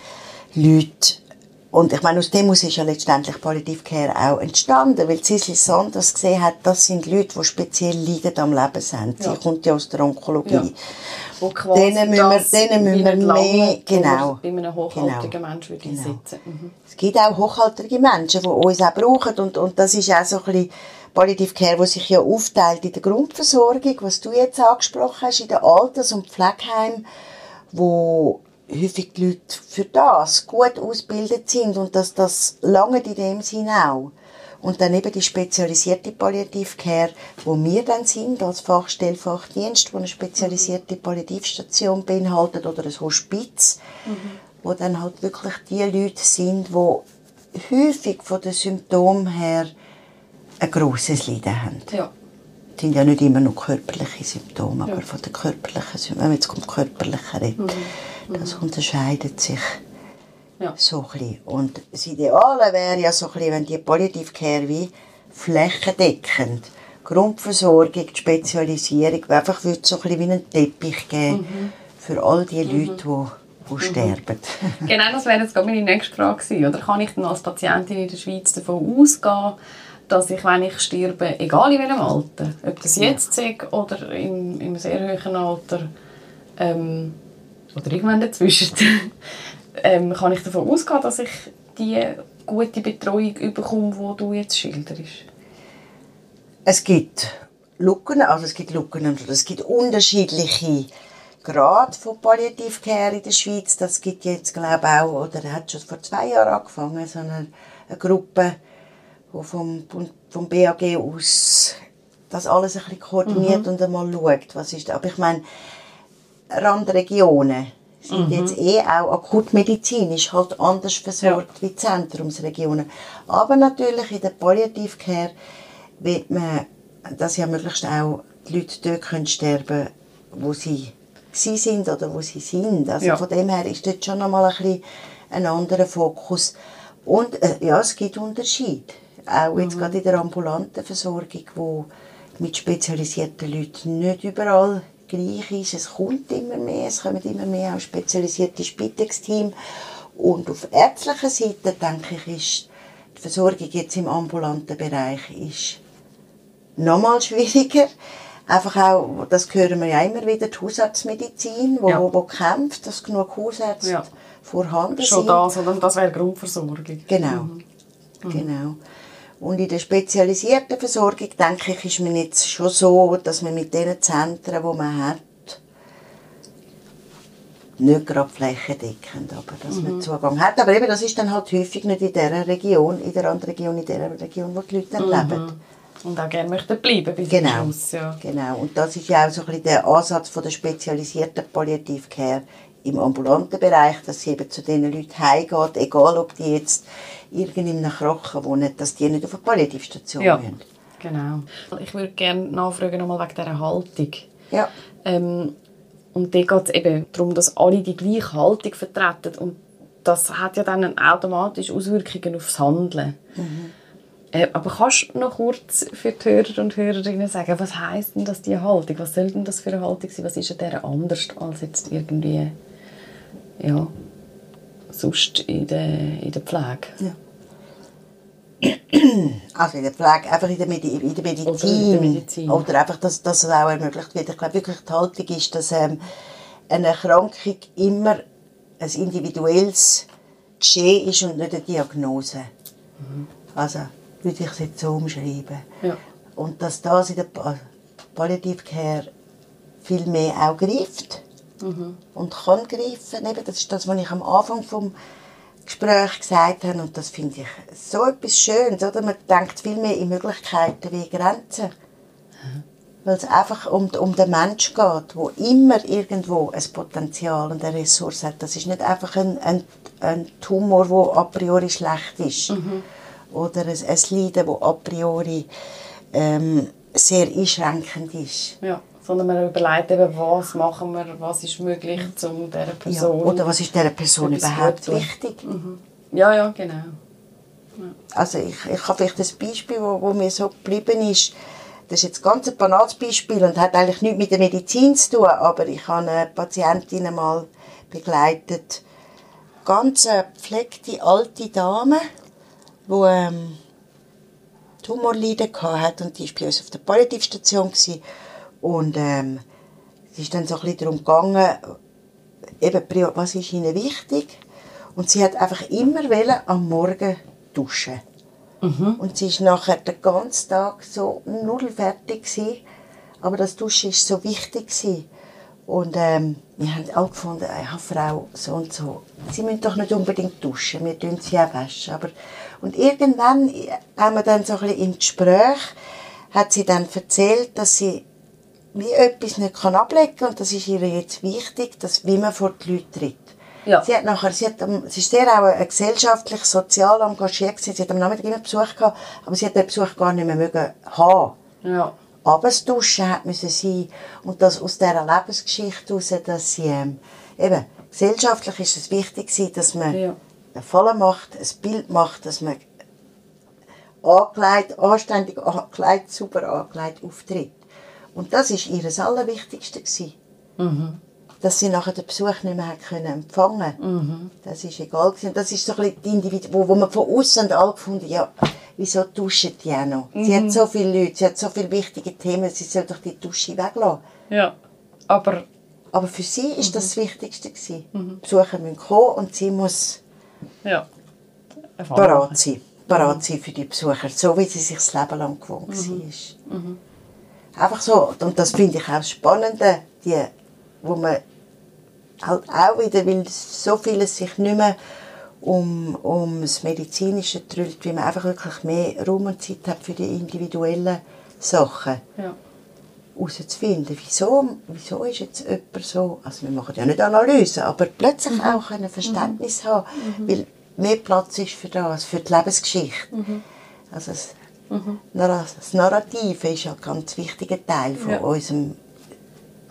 S2: Leute. Und ich meine, aus dem ist ja letztendlich Palliative Care auch entstanden, weil Cicely Sanders gesehen hat, das sind Leute, die speziell leiden am Lebensende. Ja. Sie kommt ja aus der Onkologie. Ja.
S1: Wo quasi denen müssen wir, denen müssen wir mehr,
S2: genau.
S1: Bei einem hochhaltigen genau. Menschen würde genau. sitzen. Mhm.
S2: Es gibt auch hochhaltige Menschen, die uns auch brauchen und, und das ist auch so ein bisschen Palliative Care, wo sich ja aufteilt in der Grundversorgung, was du jetzt angesprochen hast, in den Alters- und Pflegeheimen, wo häufig die Leute für das gut ausgebildet sind und dass das lange in dem Sinn auch. Und dann eben die spezialisierte Palliative Care, wo wir dann sind, als Fachstellfachdienst, wo eine spezialisierte Palliativstation beinhaltet oder ein Hospiz, mhm. wo dann halt wirklich die Leute sind, die häufig von den Symptomen her ein grosses Leiden haben. Ja. Das sind ja nicht immer nur körperliche Symptome, ja. aber von den körperlichen Symptomen, wenn man jetzt vom Körperlichen redet, mhm. Das unterscheidet sich ja. so ein bisschen. Und das Ideale wäre ja so ein bisschen, wenn die Palliative Care wie flächendeckend Grundversorgung, die Spezialisierung, einfach würde so ein bisschen wie einen Teppich geben mhm. für all die mhm. Leute, die die mhm. sterben. <laughs>
S1: genau, das wäre jetzt gerade meine nächste Frage gewesen. Oder kann ich dann als Patientin in der Schweiz davon ausgehen, dass ich, wenn ich sterbe, egal in welchem Alter, ob das jetzt ja. ist oder im, im sehr hohen Alter ähm, oder irgendwann dazwischen, <laughs> ähm, kann ich davon ausgehen, dass ich die gute Betreuung bekomme, die du jetzt schilderst?
S2: Es gibt Lücken, also es gibt Lücken und es gibt unterschiedliche Grade von Palliative Care in der Schweiz. Das gibt jetzt, glaube ich, auch, oder hat schon vor zwei Jahren angefangen, so eine, eine Gruppe, die vom, vom BAG aus das alles ein bisschen koordiniert mhm. und einmal schaut, was ist. Aber ich meine, Randregionen, sind mhm. jetzt eh auch akutmedizinisch halt anders versorgt ja. wie Zentrumsregionen. Aber natürlich in der Palliative Care wird man, dass ja möglichst auch die Leute dort können sterben wo sie sie sind oder wo sie sind. Also ja. von dem her ist dort schon nochmal ein bisschen ein anderer Fokus. Und äh, ja, es gibt Unterschiede. Auch jetzt mhm. gerade in der ambulanten Versorgung, wo mit spezialisierten Leuten nicht überall gleich ist. Es kommt immer mehr, es kommen immer mehr auch spezialisierte Spitex-Team. Und auf ärztlicher Seite, denke ich, ist die Versorgung jetzt im ambulanten Bereich ist nochmal schwieriger. Einfach auch, das hören wir ja immer wieder, die Hausarztmedizin, wo, ja. wo, wo kämpft, dass genug Hausärzte ja. vorhanden
S1: Schon sind. Schon das, oder? Das wäre Grundversorgung.
S2: Genau. Mhm. Genau. Und in der spezialisierten Versorgung, denke ich, ist man jetzt schon so, dass man mit den Zentren, die man hat, nicht gerade flächendeckend, aber dass man Zugang hat. Aber eben, das ist dann halt häufig nicht in dieser Region, in der anderen Region, in der Region, wo die Leute dann leben.
S1: Und auch gerne möchten bleiben bis
S2: Genau.
S1: zum Schluss. Ja.
S2: Genau. Und das ist ja auch so ein bisschen der Ansatz von der spezialisierten Palliative Care im ambulanten Bereich, dass sie eben zu diesen Leuten heimgeht, egal ob die jetzt irgendwo in einem Krochen wohnen, dass die nicht auf eine Palliativstation
S1: Ja.
S2: müssen.
S1: Genau. Ich würde gerne nachfragen nochmal wegen dieser Haltung.
S2: Ja.
S1: Ähm, und da geht es eben darum, dass alle die gleiche Haltung vertreten. Und das hat ja dann automatisch Auswirkungen aufs Handeln. Äh, aber kannst du noch kurz für die Hörer und Hörerinnen sagen, was heisst denn das, die Haltung? Was soll denn das für eine Haltung sein? Was ist an dieser anders als jetzt irgendwie, ja, sonst in der, in der Pflege?
S2: Ja. Also in der Pflege, einfach in der, Medi in der Medizin.
S1: Oder in der Medizin.
S2: Oder einfach, dass, dass es auch ermöglicht wird. Ich glaube wirklich, die Haltung ist, dass ähm, eine Erkrankung immer ein individuelles Geschehen ist und nicht eine Diagnose. Also würde ich es jetzt so umschreiben.
S1: Ja.
S2: Und dass das in der pa Palliative Care viel mehr auch greift und kann greifen. Eben, das ist das, was ich am Anfang vom Gespräch gesagt habe und das finde ich so etwas Schönes. Oder? Man denkt viel mehr in Möglichkeiten wie Grenzen. Weil es einfach um, um den Mensch geht, wo immer irgendwo ein Potenzial und eine Ressource hat. Das ist nicht einfach ein, ein, ein Tumor, der a priori schlecht ist. Oder ein, ein Leiden, das a priori ähm, sehr einschränkend ist.
S1: Ja. Sondern man überlegt eben, was machen wir, was ist möglich, um dieser
S2: Ja.
S1: Person...
S2: Oder was ist dieser Person überhaupt wichtig?
S1: Ja, ja, genau.
S2: Also ich, ich habe vielleicht ein Beispiel, wo, wo mir so geblieben ist. Das ist jetzt ganz ein banales Beispiel und hat eigentlich nichts mit der Medizin zu tun, aber ich habe eine Patientin einmal begleitet, ganz eine gepflegte alte Dame, die ähm, Tumorleiden hatte und die war bei uns auf der Palliativstation gewesen. Und ähm, es ist dann so ein bisschen darum gegangen, eben, was ist ihnen wichtig und sie hat einfach immer wollen, am Morgen duschen. Und sie ist nachher den ganzen Tag so null fertig gewesen. Aber das Duschen ist so wichtig gewesen. Und ähm, wir haben alle gefunden, ja, Frau, so und so, Sie müssen doch nicht unbedingt duschen, wir tun sie auch waschen. Aber, und irgendwann haben wir dann so ein bisschen im Gespräch, hat sie dann erzählt, dass sie wie etwas nicht kann ablegen kann. Und das ist ihr jetzt wichtig, dass, wie man vor die Leute tritt.
S1: Ja.
S2: Sie hat nachher, sie, hat, sie ist sehr auch gesellschaftlich, sozial engagiert gewesen. Sie hat am Nachmittag immer Besuch gehabt, aber sie hat den Besuch gar nicht mehr mögen haben.
S1: Ja.
S2: Aber das Duschen hat müssen sein und das aus dieser Lebensgeschichte heraus, dass sie ähm, eben gesellschaftlich ist es wichtig gewesen, dass man
S1: Ja.
S2: einen Fall macht, ein Bild macht, dass man angelegt, anständig angelegt, super angelegt auftritt. Und das ist ihr das Allerwichtigste gewesen. Dass sie nachher den Besuch nicht mehr können empfangen Das ist egal gewesen. Das ist so ein bisschen die Individu wo, wo man von außen alle gefunden ja, wieso duschen die auch noch? Sie hat so viele Leute, sie hat so viele wichtige Themen, sie soll doch die Dusche weglassen.
S1: Ja. Aber
S2: Aber für sie ist das das Wichtigste gewesen. Die Besucher müssen kommen und sie muss
S1: ja.
S2: parat sein. Parat sein für die Besucher, so wie sie sich das Leben lang gewohnt war. Einfach so. Und das finde ich auch das Spannende, die, wo man halt auch wieder, weil so vieles sich nicht mehr um, um das Medizinische dreht, wie man einfach wirklich mehr Raum und Zeit hat für die individuellen Sachen
S1: Ja.
S2: herauszufinden, wieso, wieso ist jetzt jemand so, also wir machen ja nicht Analyse, aber plötzlich auch ein Verständnis haben, weil mehr Platz ist für das, für die Lebensgeschichte. Also das, Narra- das Narrative ist ja ein ganz wichtiger Teil von,
S1: Ja.
S2: unserem,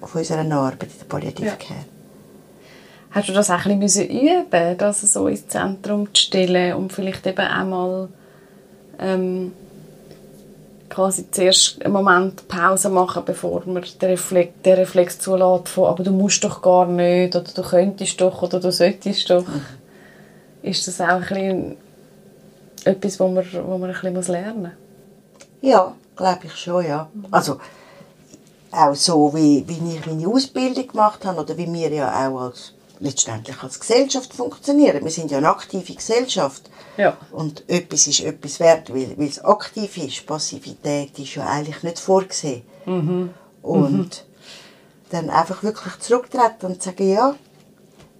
S2: von unserer Arbeit in der Palliative
S1: Ja.
S2: Care.
S1: Hast du das auch ein bisschen üben das so ins Zentrum zu stellen und vielleicht eben einmal ähm, quasi zuerst einen Moment Pause machen, bevor man den Reflex, den Reflex zulässt von «aber du musst doch gar nicht» oder «du könntest doch» oder «du solltest doch». Ist das auch ein bisschen etwas, wo man, wo man ein bisschen lernen muss?
S2: Ja, glaube ich schon, ja. Also, auch so, wie, wie ich meine Ausbildung gemacht habe oder wie wir ja auch als, letztendlich als Gesellschaft funktionieren. Wir sind ja eine aktive Gesellschaft.
S1: Ja.
S2: Und etwas ist etwas wert, weil, weil es aktiv ist. Passivität ist ja eigentlich nicht vorgesehen. Und dann einfach wirklich zurücktreten und sagen, ja,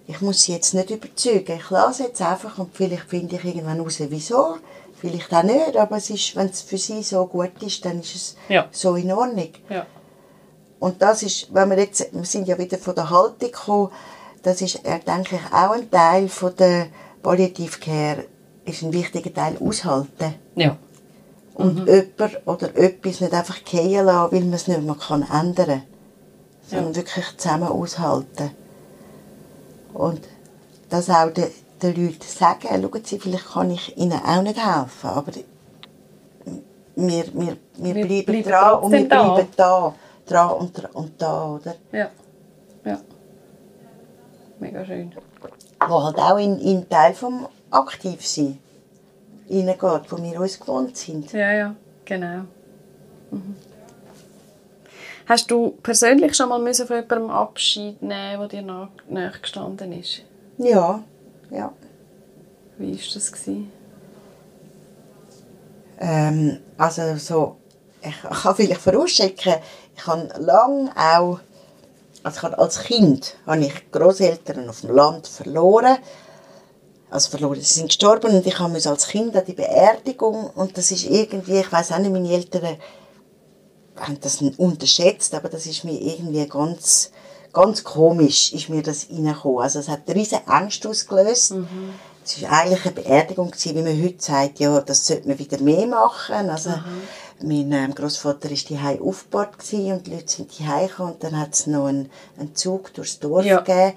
S2: ich muss sie jetzt nicht überzeugen. Ich lasse jetzt einfach und vielleicht finde ich irgendwann raus, wieso. Vielleicht auch nicht, aber es ist, wenn es für sie so gut ist, dann ist es
S1: Ja.
S2: so in Ordnung.
S1: Ja.
S2: Und das ist, wenn wir jetzt, wir sind ja wieder von der Haltung gekommen, das ist, denke ich, auch ein Teil von der Palliative Care, ist ein wichtiger Teil aushalten.
S1: Ja.
S2: Und jemand oder etwas nicht einfach fallen lassen, weil man es nicht mehr kann ändern kann. Sondern wirklich zusammen aushalten. Und das auch den, den Leuten sagen, schauen Sie, vielleicht kann ich Ihnen auch nicht helfen, aber wir, wir, wir,
S1: Wir
S2: bleiben,
S1: bleiben
S2: dran und wir
S1: da.
S2: bleiben da. Dran und, und da, oder?
S1: Ja. Ja. Mega schön.
S2: Wo halt auch in, in Teil vom Aktivsein hineingeht, wo wir uns gewohnt sind.
S1: Ja, ja, genau. Mhm. Hast du persönlich schon mal müssen von jemandem Abschied nehmen, der dir nach, nahe gestanden ist?
S2: Ja, ja.
S1: Wie war das? Gewesen?
S2: Ähm, also so, ich kann vielleicht vorausschicken, ich habe lange auch, also ich habe als Kind habe ich Großeltern auf dem Land verloren. Also verloren, sie sind gestorben und ich musste als Kind an die Beerdigung und das ist irgendwie, ich weiß auch nicht, meine Eltern haben das unterschätzt, aber das ist mir irgendwie ganz, ganz komisch, ist mir das reingekommen. Also es hat riesen Angst ausgelöst. Es war eigentlich eine Beerdigung, gewesen, wie man heute sagt, ja, das sollte man wieder mehr machen. Also, mein ähm, Großvater war die aufgebaut gewesen und die Leute sind die gekommen und dann hat es noch einen, einen Zug durchs Dorf
S1: Ja.
S2: gegeben.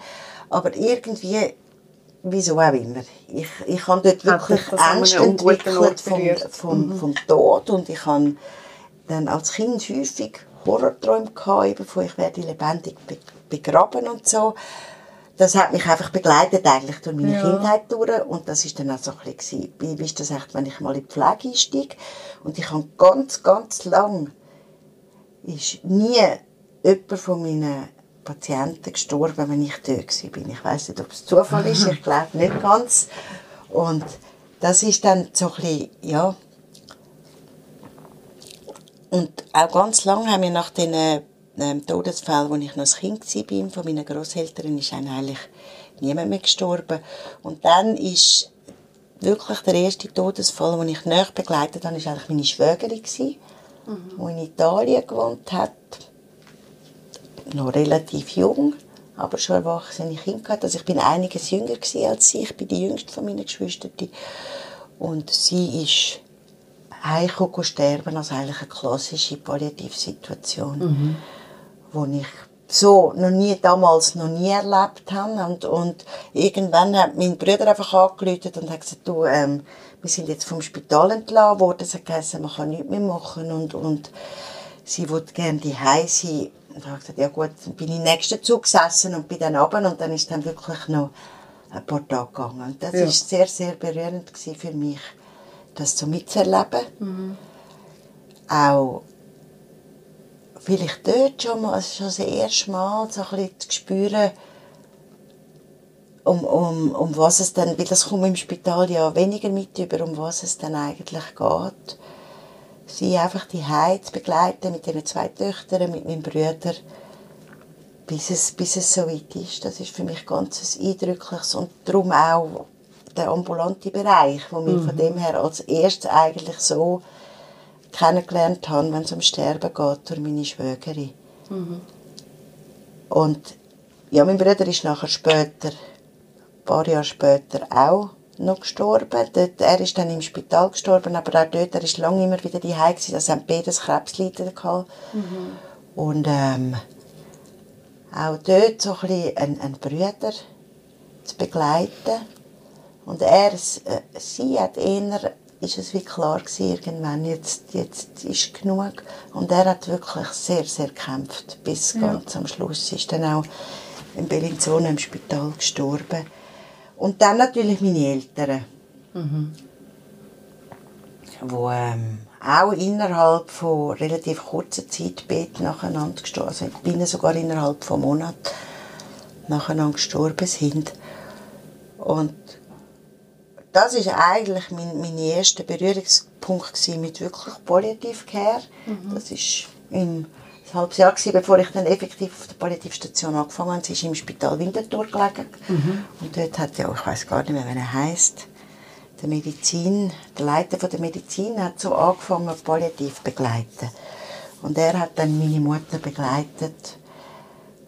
S2: Aber irgendwie, wieso auch immer, ich, ich habe dort wirklich Angst entwickelt vom, vom, vom Tod und ich habe dann als Kind häufig Horrorträume gehabt, eben von ich werde lebendig be begraben und so. Das hat mich einfach begleitet eigentlich durch meine
S1: Ja.
S2: Kindheit durch und das ist dann auch so ein bisschen, wie ist das echt, wenn ich mal in die Pflege einsteige und ich habe ganz, ganz lang ist nie jemand von meinen Patienten gestorben, wenn ich dort war. Ich weiß nicht, ob es Zufall ist, <laughs> ich glaube nicht ganz. Und das ist dann so ein bisschen, ja. Und auch ganz lange haben wir nach den ähm, Todesfällen, als ich noch ein Kind war, von meinen Großeltern, ist eigentlich niemand mehr gestorben. Und dann ist wirklich der erste Todesfall, den ich näher begleitet habe, war eigentlich meine Schwägerin, die in Italien gewohnt hat. Noch relativ jung, aber schon erwachsene Kinder gehabt. Also ich bin einiges jünger gewesen als sie. Ich bin die jüngste von meinen Geschwistern. Und sie ist heimgekommen sterben, also eigentlich eine klassische Palliativsituation, wo ich so noch nie, damals noch nie erlebt habe. Und, und irgendwann hat mein Bruder einfach angerufen und hat gesagt, du, ähm, wir sind jetzt vom Spital entlassen worden. Es hat geheißen, man kann nichts mehr machen und, und sie wollte gerne die sein. Und ich habe gesagt, ja gut, dann bin ich im nächsten Zug gesessen und bin dann runter und dann ist dann wirklich noch ein paar Tage gegangen. Und das
S1: Ja.
S2: ist sehr, sehr berührend für mich, das so mitzuerleben. Auch vielleicht dort schon mal, also schon das erste Mal so ein bisschen zu spüren, um, um, um was es dann, weil das kommt im Spital ja weniger mit über, um was es dann eigentlich geht. Sie einfach die zu begleiten mit diesen zwei Töchtern, mit meinem Bruder, bis es, bis es so weit ist. Das ist für mich ganz ein eindrückliches und darum auch der ambulante Bereich, wo wir von dem her als erstes eigentlich so kennengelernt haben, wenn es um Sterben geht, durch meine Schwägerin. Und ja, mein Bruder ist nachher später, ein paar Jahre später auch noch gestorben. Dort, er ist dann im Spital gestorben, aber auch dort, er ist lange immer wieder die gewesen, das haben beides Krebsleiden gehabt. Und ähm, auch dort so ein bisschen einen, einen Bruder zu begleiten. Und er, äh, sie hat eher, ist es wie klar gewesen, irgendwann, jetzt, jetzt ist genug. Und er hat wirklich sehr, sehr gekämpft, bis ganz am Schluss. Ist dann auch in Bellinzona im Spital gestorben. Und dann natürlich meine Eltern. Wo ähm, auch innerhalb von relativ kurzer Zeit beide nacheinander gestorben Also ich bin sogar innerhalb von Monaten nacheinander gestorben sind. Und das ist eigentlich mein, mein erster Berührungspunkt mit wirklich Palliative Care. Das ist im ein halbes Jahr gewesen, bevor ich dann effektiv auf der Palliativstation angefangen habe. Sie ist im Spital Winterthur gelegen. Und dort hat ja, ich weiß gar nicht mehr, wie er heisst, der Medizin, der Leiter von der Medizin hat so angefangen, palliativ zu begleiten. Und er hat dann meine Mutter begleitet.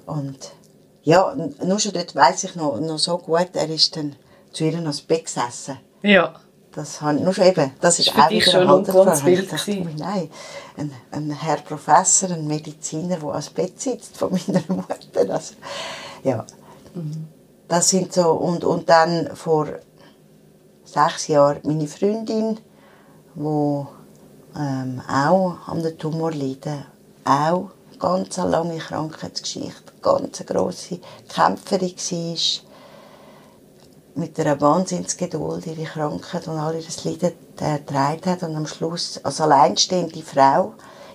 S2: Und ja, nur schon dort weiss ich noch, noch so gut, er ist dann zu ihr ans Bett gesessen.
S1: Ja.
S2: Das habe nur schon eben, das ist
S1: für
S2: auch wieder
S1: schon
S2: ein dachte,
S1: gewesen.
S2: ui, Nein, ein, ein Herr Professor, ein Mediziner, der ans Bett sitzt von <laughs> meiner Mutter. Das, ja, das sind so, und, und dann vor sechs Jahren meine Freundin, die ähm, auch an der Tumor leidet, auch ganz eine lange Krankheitsgeschichte, ganz eine grosse Kämpferin war, mit einer Wahnsinnsgeduld ihre Krankheit und all ihr Leiden getragen hat und am Schluss als alleinstehende Frau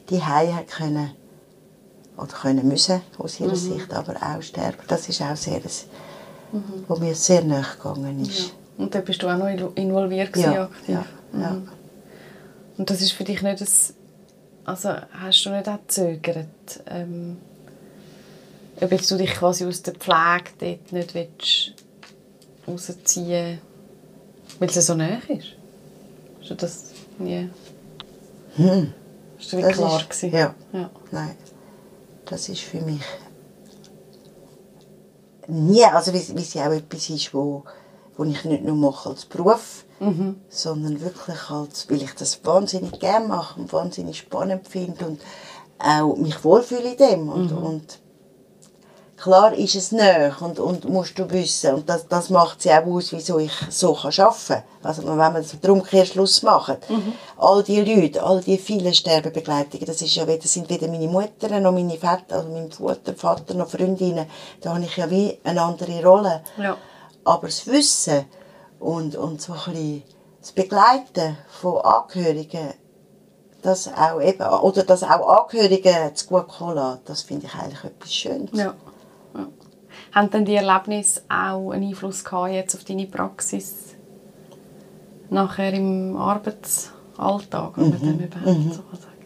S2: die Hause können oder können müssen aus ihrer Sicht aber auch sterben. Das ist auch sehr, ein, wo mir sehr nahe gegangen ist.
S1: Und da bist du auch noch invo- involviert gewesen,
S2: Ja,
S1: aktiv.
S2: ja, ja.
S1: Mhm. Und das ist für dich nicht das, also hast du nicht auch gezögert, ähm, ob jetzt du dich quasi aus der Pflege dort nicht willst rausziehen weil es so nahe ist? Hast du das nie...
S2: Hm.
S1: Ist wie
S2: Das
S1: klar
S2: ist-
S1: gewesen?
S2: ja.
S1: ja.
S2: Nein, das ist für mich nie, also wie, wie sie auch etwas ist, wo, wo ich nicht nur mache als Beruf, sondern wirklich als, weil ich das wahnsinnig gerne mache und wahnsinnig spannend finde und auch mich wohlfühle in dem und, und klar ist es näher und, und musst du wissen und das, das macht sie auch aus, wieso ich so kann arbeiten kann. Also wenn wir den Umkehrschluss machen, all die Leute, all die vielen Sterbebegleitungen, das, ist ja weder, sind weder meine Mutter noch meine Väter, also mein Vater, Vater noch Freundinnen, da habe ich ja wie eine andere Rolle.
S1: Ja.
S2: Aber das Wissen und, und so ein bisschen das Begleiten von Angehörigen, das auch eben, oder das auch Angehörigen zu gut kommen lassen, das finde ich eigentlich etwas Schönes.
S1: Ja. Haben denn die Erlebnisse auch einen Einfluss gehabt jetzt auf deine Praxis nachher im Arbeitsalltag, wenn man dem überhaupt so kann sagen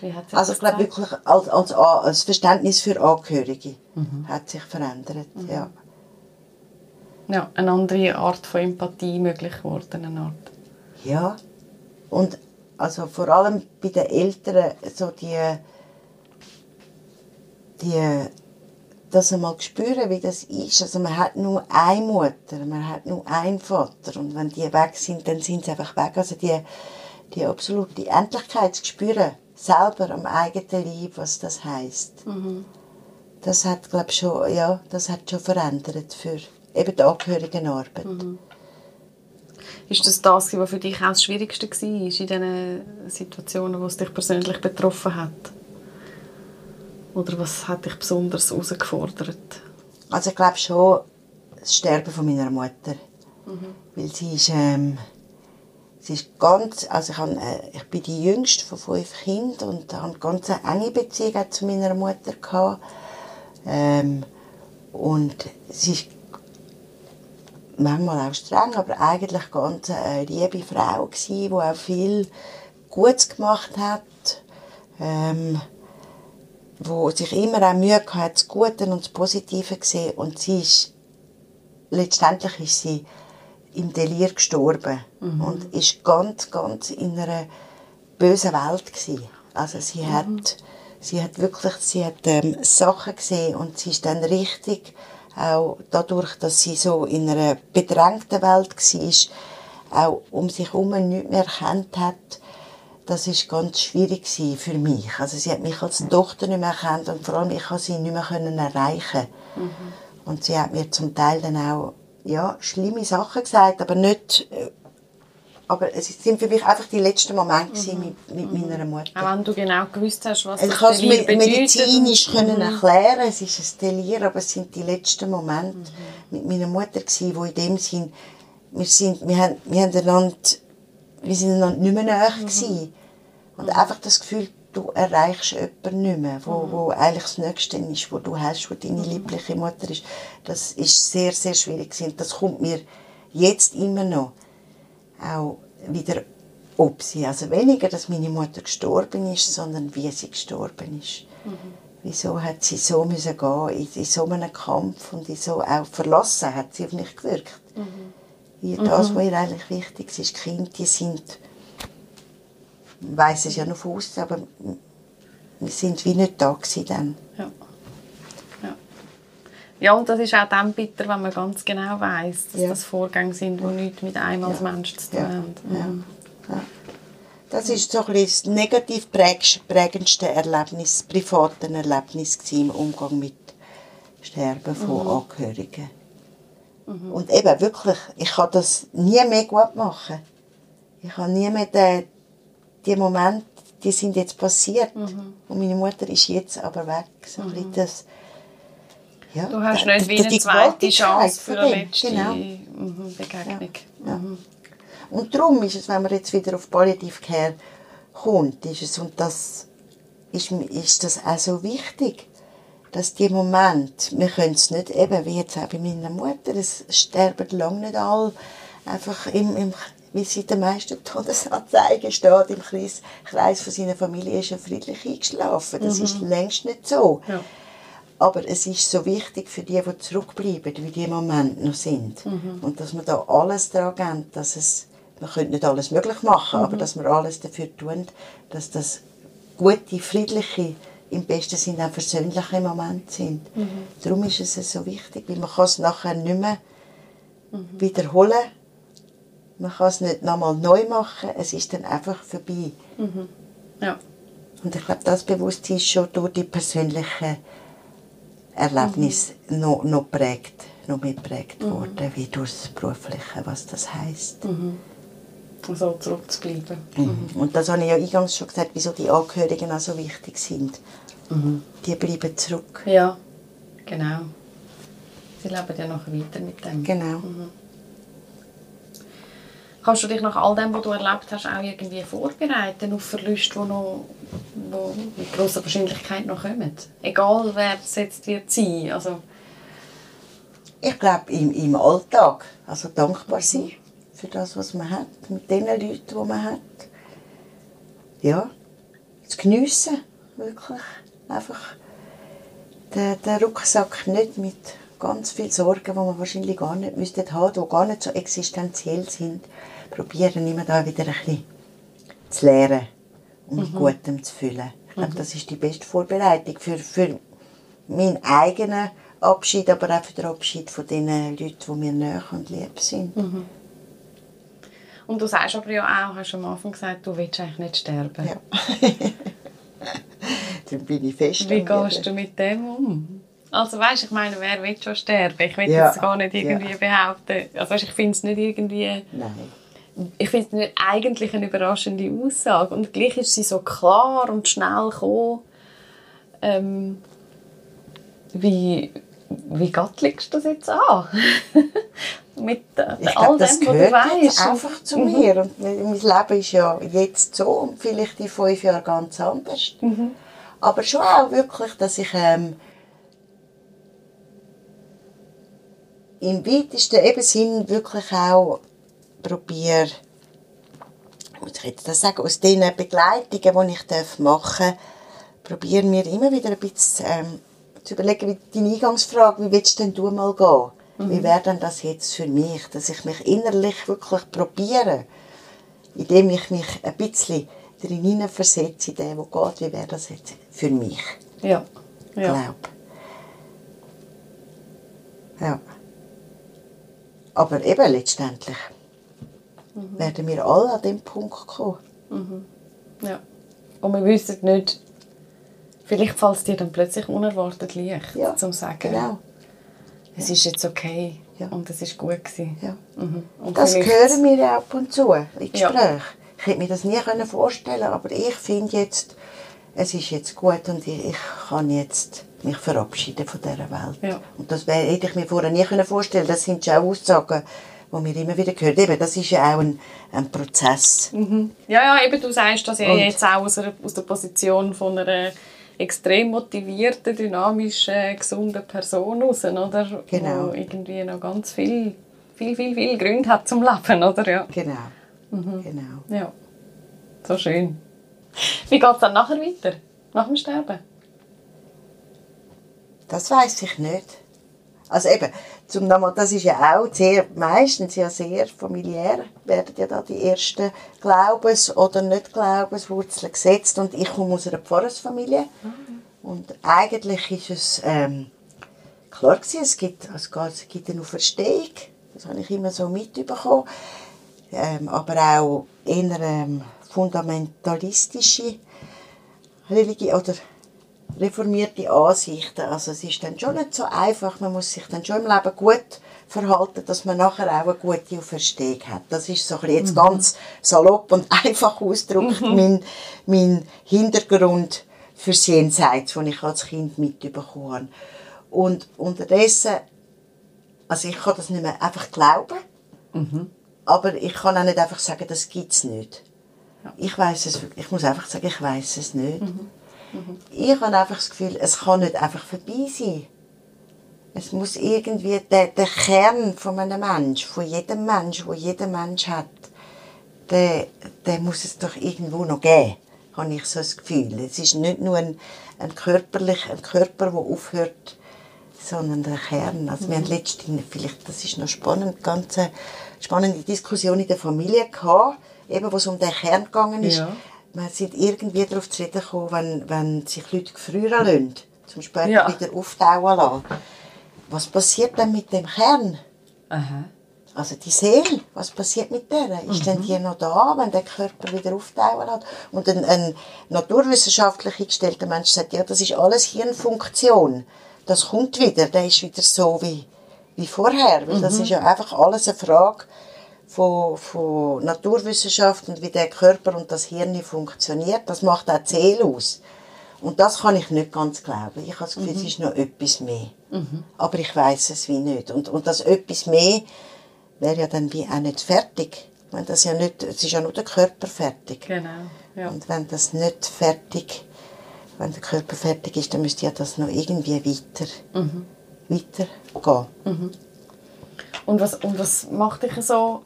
S1: sich
S2: Also ich glaube wirklich, als, als, als Verständnis für Angehörige hat sich verändert, ja.
S1: Ja, eine andere Art von Empathie möglich geworden. Eine Art.
S2: Ja. Und also vor allem bei den Eltern so die, die das einmal spüren, wie das ist. Also man hat nur eine Mutter, man hat nur einen Vater und wenn die weg sind, dann sind sie einfach weg. Also die, die absolute Endlichkeit zu spüren, selber am eigenen Leib, was das heißt. Das hat, glaube schon, ja, das hat schon verändert für eben die Angehörigenarbeit.
S1: Ist das das, was für dich auch das Schwierigste war in diesen Situationen, wo es dich persönlich betroffen hat? Oder was hat dich besonders herausgefordert?
S2: Also ich glaube schon das Sterben von meiner Mutter. Weil sie ist, ähm, sie ist ganz, also ich, hab, äh, ich bin die jüngste von fünf Kindern und habe eine ganz enge Beziehung zu meiner Mutter gehabt. Ähm, und sie ist manchmal auch streng, aber eigentlich ganz eine liebe Frau gsi, die auch viel Gutes gemacht hat. Ähm, wo sich immer auch Mühe gehabt hat, das Gute und das Positive zu sehen. Und sie ist, letztendlich ist sie im Delir gestorben und ist ganz, ganz in einer bösen Welt gewesen. Also sie hat, sie hat wirklich, sie hat ähm, Sachen gesehen und sie ist dann richtig, auch dadurch, dass sie so in einer bedrängten Welt war, auch um sich herum nichts mehr erkannt hat, das ist ganz schwierig für mich. Also sie hat mich als Tochter nicht mehr erkannt und vor allem ich konnte sie nicht mehr können erreichen. Und sie hat mir zum Teil dann auch ja schlimme Sachen gesagt, aber nicht. äh, Aber es sind für mich einfach die letzten Momente gsi mit, mit meiner Mutter.
S1: Auch wenn du genau gewusst hast, was
S2: Ich
S1: das
S2: kann es
S1: Delir
S2: me-
S1: bedeutet
S2: medizinisch können
S1: Mhm.
S2: erklären, es ist ein Delir, aber es sind die letzten Momente mit meiner Mutter gsi, wo in dem Sinn, wir sind, wir haben, wir haben einander, wir sind einander nicht mehr nahe gsi. Und einfach das Gefühl, du erreichst jemanden nicht mehr, wo, wo eigentlich das Nächste ist, wo du hast, wo deine liebliche Mutter ist. Das ist sehr, sehr schwierig gewesen. Das kommt mir jetzt immer noch auch wieder ob sie, also weniger, dass meine Mutter gestorben ist, sondern wie sie gestorben ist. Wieso hat sie so müssen gehen in, in so einem Kampf und in so auch verlassen hat sie auf mich gewirkt. Ihr, das, was ihr eigentlich wichtig ist, die Kinder, die sind, ich weiss es ja noch von außen, aber wir sind wie nicht da gewesen dann.
S1: Ja. Ja. ja, und das ist auch dann bitter, wenn man ganz genau weiß, dass
S2: Ja.
S1: das Vorgänge sind, die nichts mit einem als
S2: Ja.
S1: Mensch zu tun
S2: Ja.
S1: haben.
S2: Ja.
S1: Mhm.
S2: Das ist so ein das negativ präg- prägendste Erlebnis, private Erlebnis im Umgang mit Sterben von Angehörigen. Und eben wirklich, ich kann das nie mehr gut machen. Ich kann nie mehr den, die Momente, die sind jetzt passiert. Und meine Mutter ist jetzt aber weg. So ein bisschen das, ja,
S1: Du hast
S2: der-
S1: nicht wie
S2: der-
S1: eine
S2: die
S1: zweite Chance für eine letzte
S2: Genau.
S1: mhm, Begegnung.
S2: Ja.
S1: Mhm.
S2: Und darum ist es, wenn man jetzt wieder auf Palliative Care kommt, ist es, und das ist, ist das auch so wichtig, dass die Moment, wir können es nicht, eben wie jetzt auch bei meiner Mutter, es sterben lange nicht alle, einfach im, im wie sie in den meisten Todesanzeigen steht, im Kreis, Kreis von seiner Familie ist er friedlich eingeschlafen. Das ist längst nicht so.
S1: Ja.
S2: Aber es ist so wichtig für die, die zurückbleiben, wie die im Moment noch sind. Und dass wir da alles daran geben, dass es, wir können nicht alles möglich machen, aber dass wir alles dafür tun, dass das gute, friedliche, im besten Sinne auch versöhnliche Momente sind. Darum ist es so wichtig, weil man kann es nachher nicht mehr wiederholen. Man kann es nicht nochmal neu machen, es ist dann einfach vorbei.
S1: Ja.
S2: Und ich glaube, das Bewusstsein ist schon durch die persönlichen Erlebnisse noch, noch prägt, noch mehr prägt worden, wie durch das Berufliche, was das heisst.
S1: So zurückzubleiben.
S2: Mhm. Und das habe ich ja eingangs schon gesagt, wieso die Angehörigen auch so wichtig sind. Die bleiben zurück.
S1: Ja, genau. Sie leben ja noch weiter mit dem.
S2: Genau.
S1: Kannst du dich nach all dem, was du erlebt hast, auch irgendwie vorbereiten auf Verluste, die noch wo mit grosser Wahrscheinlichkeit noch kommen? Egal, wer es jetzt wird sein. Also,
S2: Ich glaube, im, im Alltag, also dankbar sein für das, was man hat, mit den Leuten, die man hat. Ja, zu geniessen, wirklich. Einfach den, den Rucksack nicht mit ganz viel Sorgen, die man wahrscheinlich gar nicht müsste haben, die gar nicht so existenziell sind, probieren immer da wieder ein bisschen zu lernen und mit Gutem zu füllen. Ich glaube, das ist die beste Vorbereitung für, für meinen eigenen Abschied, aber auch für den Abschied von den Leuten, die mir nahe und lieb sind.
S1: und du sagst aber ja auch, hast am Anfang gesagt, du willst eigentlich nicht sterben.
S2: Ja. <laughs> Dann bin ich fest
S1: Wie gehst du mit dem um? Also weißt, ich meine, wer will schon sterben? Ich will
S2: Ja,
S1: jetzt gar nicht irgendwie
S2: ja.
S1: behaupten. Also weißt, ich finde es nicht irgendwie...
S2: Nein.
S1: Ich finde es nicht eigentlich eine überraschende Aussage. Und gleich ist sie so klar und schnell gekommen. Ähm, wie, wie Gott legst du das jetzt an? <laughs> Mit äh,
S2: Ich
S1: all
S2: glaube, das
S1: dem, was du
S2: gehört
S1: weißt. Mhm.
S2: einfach zu mir. Und mein Leben ist ja jetzt so und vielleicht in fünf Jahren ganz anders.
S1: Mhm.
S2: Aber schon auch wirklich, dass ich ähm, im weitesten eben Sinn wirklich auch probiere, muss ich jetzt das sagen, aus den Begleitungen, die ich machen darf, probieren wir immer wieder ein bisschen ähm, zu überlegen, wie deine Eingangsfrage, wie willst denn du mal gehen? Wie wäre denn das jetzt für mich? Dass ich mich innerlich wirklich probiere, indem ich mich ein bisschen darin hineinversetze, in den, der geht, wie wäre das jetzt für mich?
S1: Ja.
S2: Ja.
S1: ja.
S2: Glaub. Ja. Aber eben letztendlich werden wir alle an den Punkt kommen.
S1: ja. Und wir wissen nicht, vielleicht fällt es dir dann plötzlich unerwartet leicht,
S2: Ja,
S1: zum sagen,
S2: Genau.
S1: es ist jetzt okay
S2: Ja.
S1: und es ist gut gewesen.
S2: Ja.
S1: Mhm. Und
S2: Das hören wir ja ab und zu in
S1: Ja.
S2: Gesprächen. Ich hätte mir das nie können vorstellen aber ich finde jetzt, es ist jetzt gut und ich, ich kann jetzt mich verabschieden von dieser Welt.
S1: Ja.
S2: Und das hätte ich mir vorher nie können vorstellen Das sind schon auch Aussagen, die wir immer wieder hören. Eben, das ist ja auch ein, ein Prozess.
S1: Ja, ja, eben, du sagst das ja jetzt auch aus, einer, aus der Position von einer extrem motivierten, dynamischen, gesunden Person raus, oder?
S2: Genau.
S1: Wo irgendwie noch ganz viel, viel, viel, viel Gründe hat zum Leben, oder? Ja.
S2: Genau. genau.
S1: ja. So schön. Wie geht es dann nachher weiter? Nach dem Sterben?
S2: Das weiß ich nicht. Also eben, zum nochmal, das ist ja auch sehr, meistens ja sehr familiär, werden ja da die ersten Glaubens- oder Nicht-Glaubenswurzeln gesetzt und ich komme aus einer Pfarrersfamilie. Und eigentlich ist es ähm, klar gewesen, es gibt, es gibt eine Auferstehung, das habe ich immer so mitbekommen, ähm, aber auch eher ähm, fundamentalistische Religion oder reformierte Ansichten. Also es ist dann schon nicht so einfach, man muss sich dann schon im Leben gut verhalten, dass man nachher auch eine gute Auferstehung hat. Das ist so ein jetzt mhm. ganz salopp und <laughs> einfach ausgedrückt mhm. mein, mein Hintergrund fürs Jenseits, den ich als Kind mitbekommen habe. Und unterdessen, also ich kann das nicht mehr einfach glauben, mhm. aber ich kann auch nicht einfach sagen, das gibt es nicht. Ich weiß es, ich muss einfach sagen, ich weiß es nicht. Mhm. Mhm. Ich habe einfach das Gefühl, es kann nicht einfach vorbei sein. Es muss irgendwie der, der Kern von einem Mensch, von jedem Mensch, wo jeder Mensch hat, der, der muss es doch irgendwo noch geben, habe ich so das Gefühl. Es ist nicht nur ein, ein, körperlich, ein Körper, der aufhört, sondern der Kern. Also mhm. wir haben letztens, vielleicht, das ist noch spannend, ganz spannende Diskussion in der Familie gehabt, eben, wo es um den Kern gegangen ist. Ja man sind irgendwie darauf zu reden gekommen, wenn, wenn sich Leute gefrieren lassen, zum später ja. wieder auftauen lassen. Was passiert dann mit dem Kern? Aha. Also die Seele, was passiert mit der? Ist mhm. denn die noch da, wenn der Körper wieder auftauen lässt? Und ein, ein naturwissenschaftlich eingestellter Mensch sagt, ja, das ist alles Hirnfunktion. Das kommt wieder, der ist wieder so wie, wie vorher. Weil mhm. das ist ja einfach alles eine Frage von, von Naturwissenschaften und wie der Körper und das Hirn funktioniert. Das macht auch die Seele aus. Und das kann ich nicht ganz glauben. Ich habe das Gefühl, mhm. es ist noch etwas mehr. Mhm. Aber ich weiß es wie nicht. Und, und das etwas mehr wäre ja dann wie auch nicht fertig. Wenn das ja nicht, es ist ja nur der Körper fertig.
S1: Genau. Ja.
S2: Und wenn das nicht fertig, wenn der Körper fertig ist, dann müsste ja das noch irgendwie weiter, mhm. weitergehen.
S1: Mhm. Und was, und was macht dich so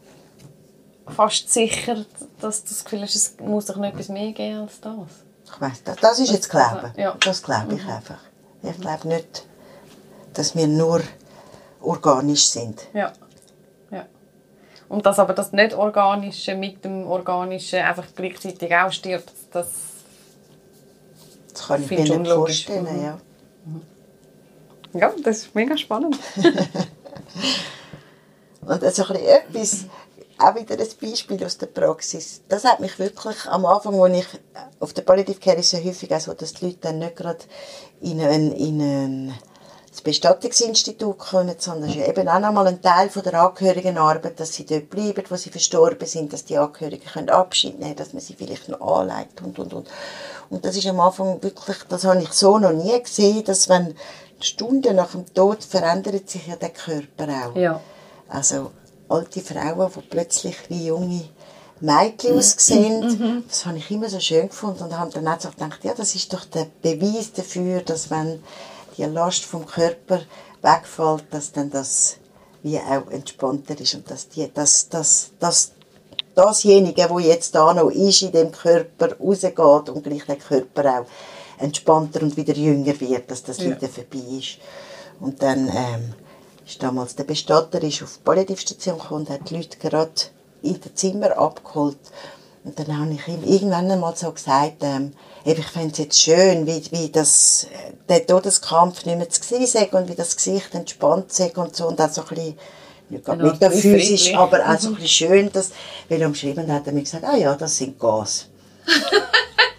S1: fast sicher, dass du das Gefühl hast, es muss doch noch etwas mehr geben als das.
S2: Ich weiss, das, das ist jetzt Glauben. Ja. Das glaube ich mhm. einfach. Ich glaube nicht, dass wir nur organisch sind.
S1: Ja. ja. Und dass aber das nicht Organische mit dem Organischen einfach gleichzeitig auch stirbt, das,
S2: das kann ich mir nicht vorstellen. Mhm. Ja.
S1: Mhm. ja, das ist mega spannend. <laughs> <laughs>
S2: Und also ein etwas auch wieder ein Beispiel aus der Praxis. Das hat mich wirklich am Anfang, als ich auf der Palliative Care ist es häufig auch so, dass die Leute dann nicht gerade in ein, in ein Bestattungsinstitut kommen, sondern es ist eben auch nochmal ein Teil von der Angehörigenarbeit, dass sie dort bleiben, wo sie verstorben sind, dass die Angehörigen können Abschied nehmen können, dass man sie vielleicht noch anlegt und, und, und. Und das ist am Anfang wirklich, das habe ich so noch nie gesehen, dass wenn Stunden nach dem Tod verändert sich ja der Körper auch.
S1: Ja.
S2: Also, alte Frauen, die plötzlich wie junge Mädchen aussehen. Mhm. Das habe ich immer so schön gefunden und habe dann auch so gedacht, ja, das ist doch der Beweis dafür, dass wenn die Last vom Körper wegfällt, dass dann das wie auch entspannter ist und dass, die, dass, dass, dass dasjenige, wo jetzt da noch ist in dem Körper, rausgeht und gleich der Körper auch entspannter und wieder jünger wird, dass das ja. wieder vorbei ist. Und dann ähm, ist damals der Bestatter ist auf die Palliativstation gekommen und hat die Leute gerade in das Zimmer abgeholt. Und dann habe ich ihm irgendwann einmal so gesagt, ähm, ich fände es jetzt schön, wie, wie das, äh, der Todeskampf nicht mehr zu sehen sei und wie das Gesicht entspannt sei und so. Und auch so ein bisschen, nicht genau, metaphysisch, aber auch so ein bisschen schön, dass, weil umschrieben hat er mir gesagt, ah ja, das sind Gas. <laughs>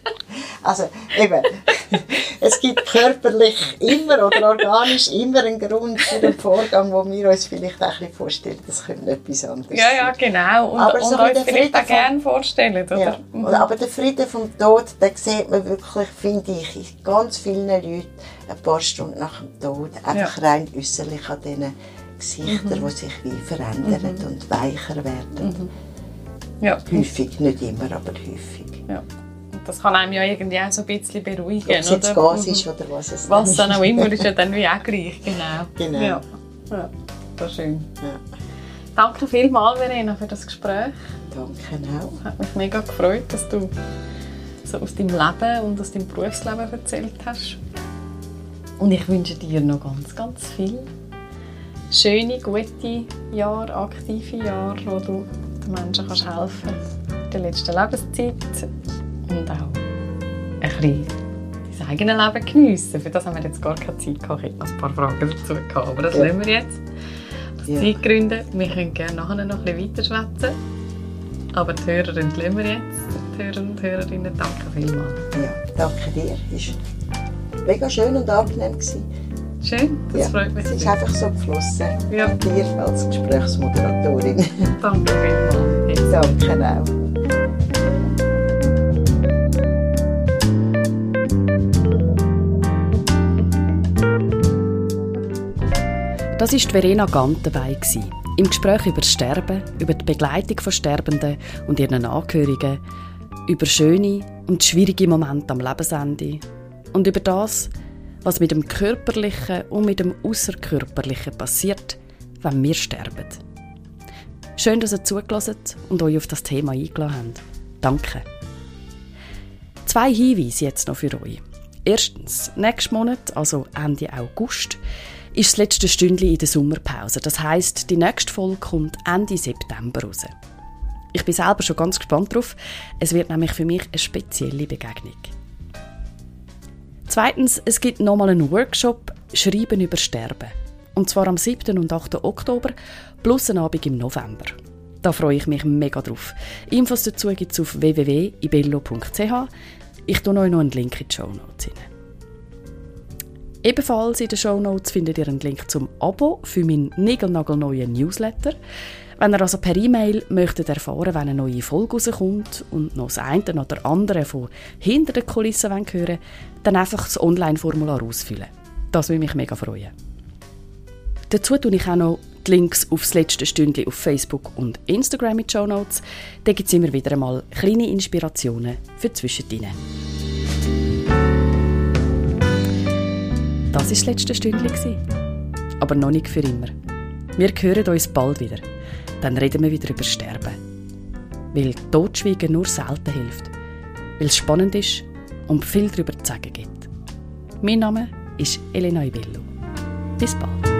S2: also, eben, <laughs> es gibt körperlich immer oder organisch immer einen Grund für den Vorgang, wo wir uns vielleicht auch ein vorstellen, das könnte etwas anderes
S1: Ja, ja, genau. Und, aber und so uns vielleicht auch gerne vorstellen, oder? Ja.
S2: Mhm. Aber der Frieden vom Tod, den sieht man wirklich, finde ich, in ganz vielen Leuten ein paar Stunden nach dem Tod, einfach ja. rein äußerlich an diesen Gesichtern, mhm. die sich wie verändern mhm. und weicher werden.
S1: Mhm. Ja.
S2: Häufig, nicht immer, aber häufig.
S1: Ja das kann einem ja irgendwie auch so ein bisschen beruhigen.
S2: Ob es jetzt Gas ist oder was es
S1: Was dann auch immer, ist ja dann wie auch gleich, genau.
S2: Genau.
S1: Ja, ja das ist schön.
S2: Ja.
S1: Danke vielmals, Verena, für das Gespräch.
S2: Danke auch.
S1: Hat mich mega gefreut, dass du so aus deinem Leben und aus deinem Berufsleben erzählt hast. Und ich wünsche dir noch ganz, ganz viel schöne, gute Jahre, aktive Jahre, wo du den Menschen kannst helfen in der letzten Lebenszeit und auch ein bisschen dein eigenes Leben geniessen. Für das haben wir jetzt gar keine Zeit gehabt. Ich hätte noch ein paar Fragen dazu gehabt, aber das ja. lassen wir jetzt. Aus ja. Zeitgründen. Wir können gerne nachher noch ein bisschen weiter Aber die Hörer lassen wir jetzt. Die Hörer und Hörerinnen, danke vielmals.
S2: Ja, danke dir. Es war mega schön und angenehm. Gewesen.
S1: Schön, das ja, freut mich.
S2: Es ist einfach so geflossen. Ja. Dir als Gesprächsmoderatorin.
S1: Danke vielmals.
S2: Danke auch.
S1: Das war Verena Gant dabei. Im Gespräch über das Sterben, über die Begleitung von Sterbenden und ihren Angehörigen, über schöne und schwierige Momente am Lebensende und über das, was mit dem Körperlichen und mit dem Außerkörperlichen passiert, wenn wir sterben. Schön, dass ihr zugelassen und euch auf das Thema eingeladen habt. Danke. Zwei Hinweise jetzt noch für euch. Erstens, nächsten Monat, also Ende August, ist das letzte Stündchen in der Sommerpause. Das heißt, die nächste Folge kommt Ende September raus. Ich bin selber schon ganz gespannt drauf. Es wird nämlich für mich eine spezielle Begegnung. Zweitens, es gibt nochmal einen Workshop Schreiben über Sterben. Und zwar am 7. und 8. Oktober plus einen Abend im November. Da freue ich mich mega drauf. Infos dazu gibt es auf www.ibello.ch. Ich tue euch noch einen Link in die Show Notes Ebenfalls in den Show Notes findet ihr einen Link zum Abo für meinen niegelnagelneuen Newsletter. Wenn ihr also per E-Mail möchtet erfahren, wenn eine neue Folge rauskommt und noch das eine oder andere von hinter den Kulissen hören dann einfach das Online-Formular ausfüllen. Das würde mich mega freuen. Dazu tue ich auch noch die Links aufs letzte Stündchen auf Facebook und Instagram in Show Notes. Da gibt es immer wieder einmal kleine Inspirationen für zwischendrin. Das war das letzte Stündchen. Aber noch nicht für immer. Wir hören uns bald wieder dann reden wir wieder über Sterben. Weil Totschweigen nur selten hilft. Weil es spannend ist und viel darüber zu sagen gibt. Mein Name ist Elena Ibello. Bis bald.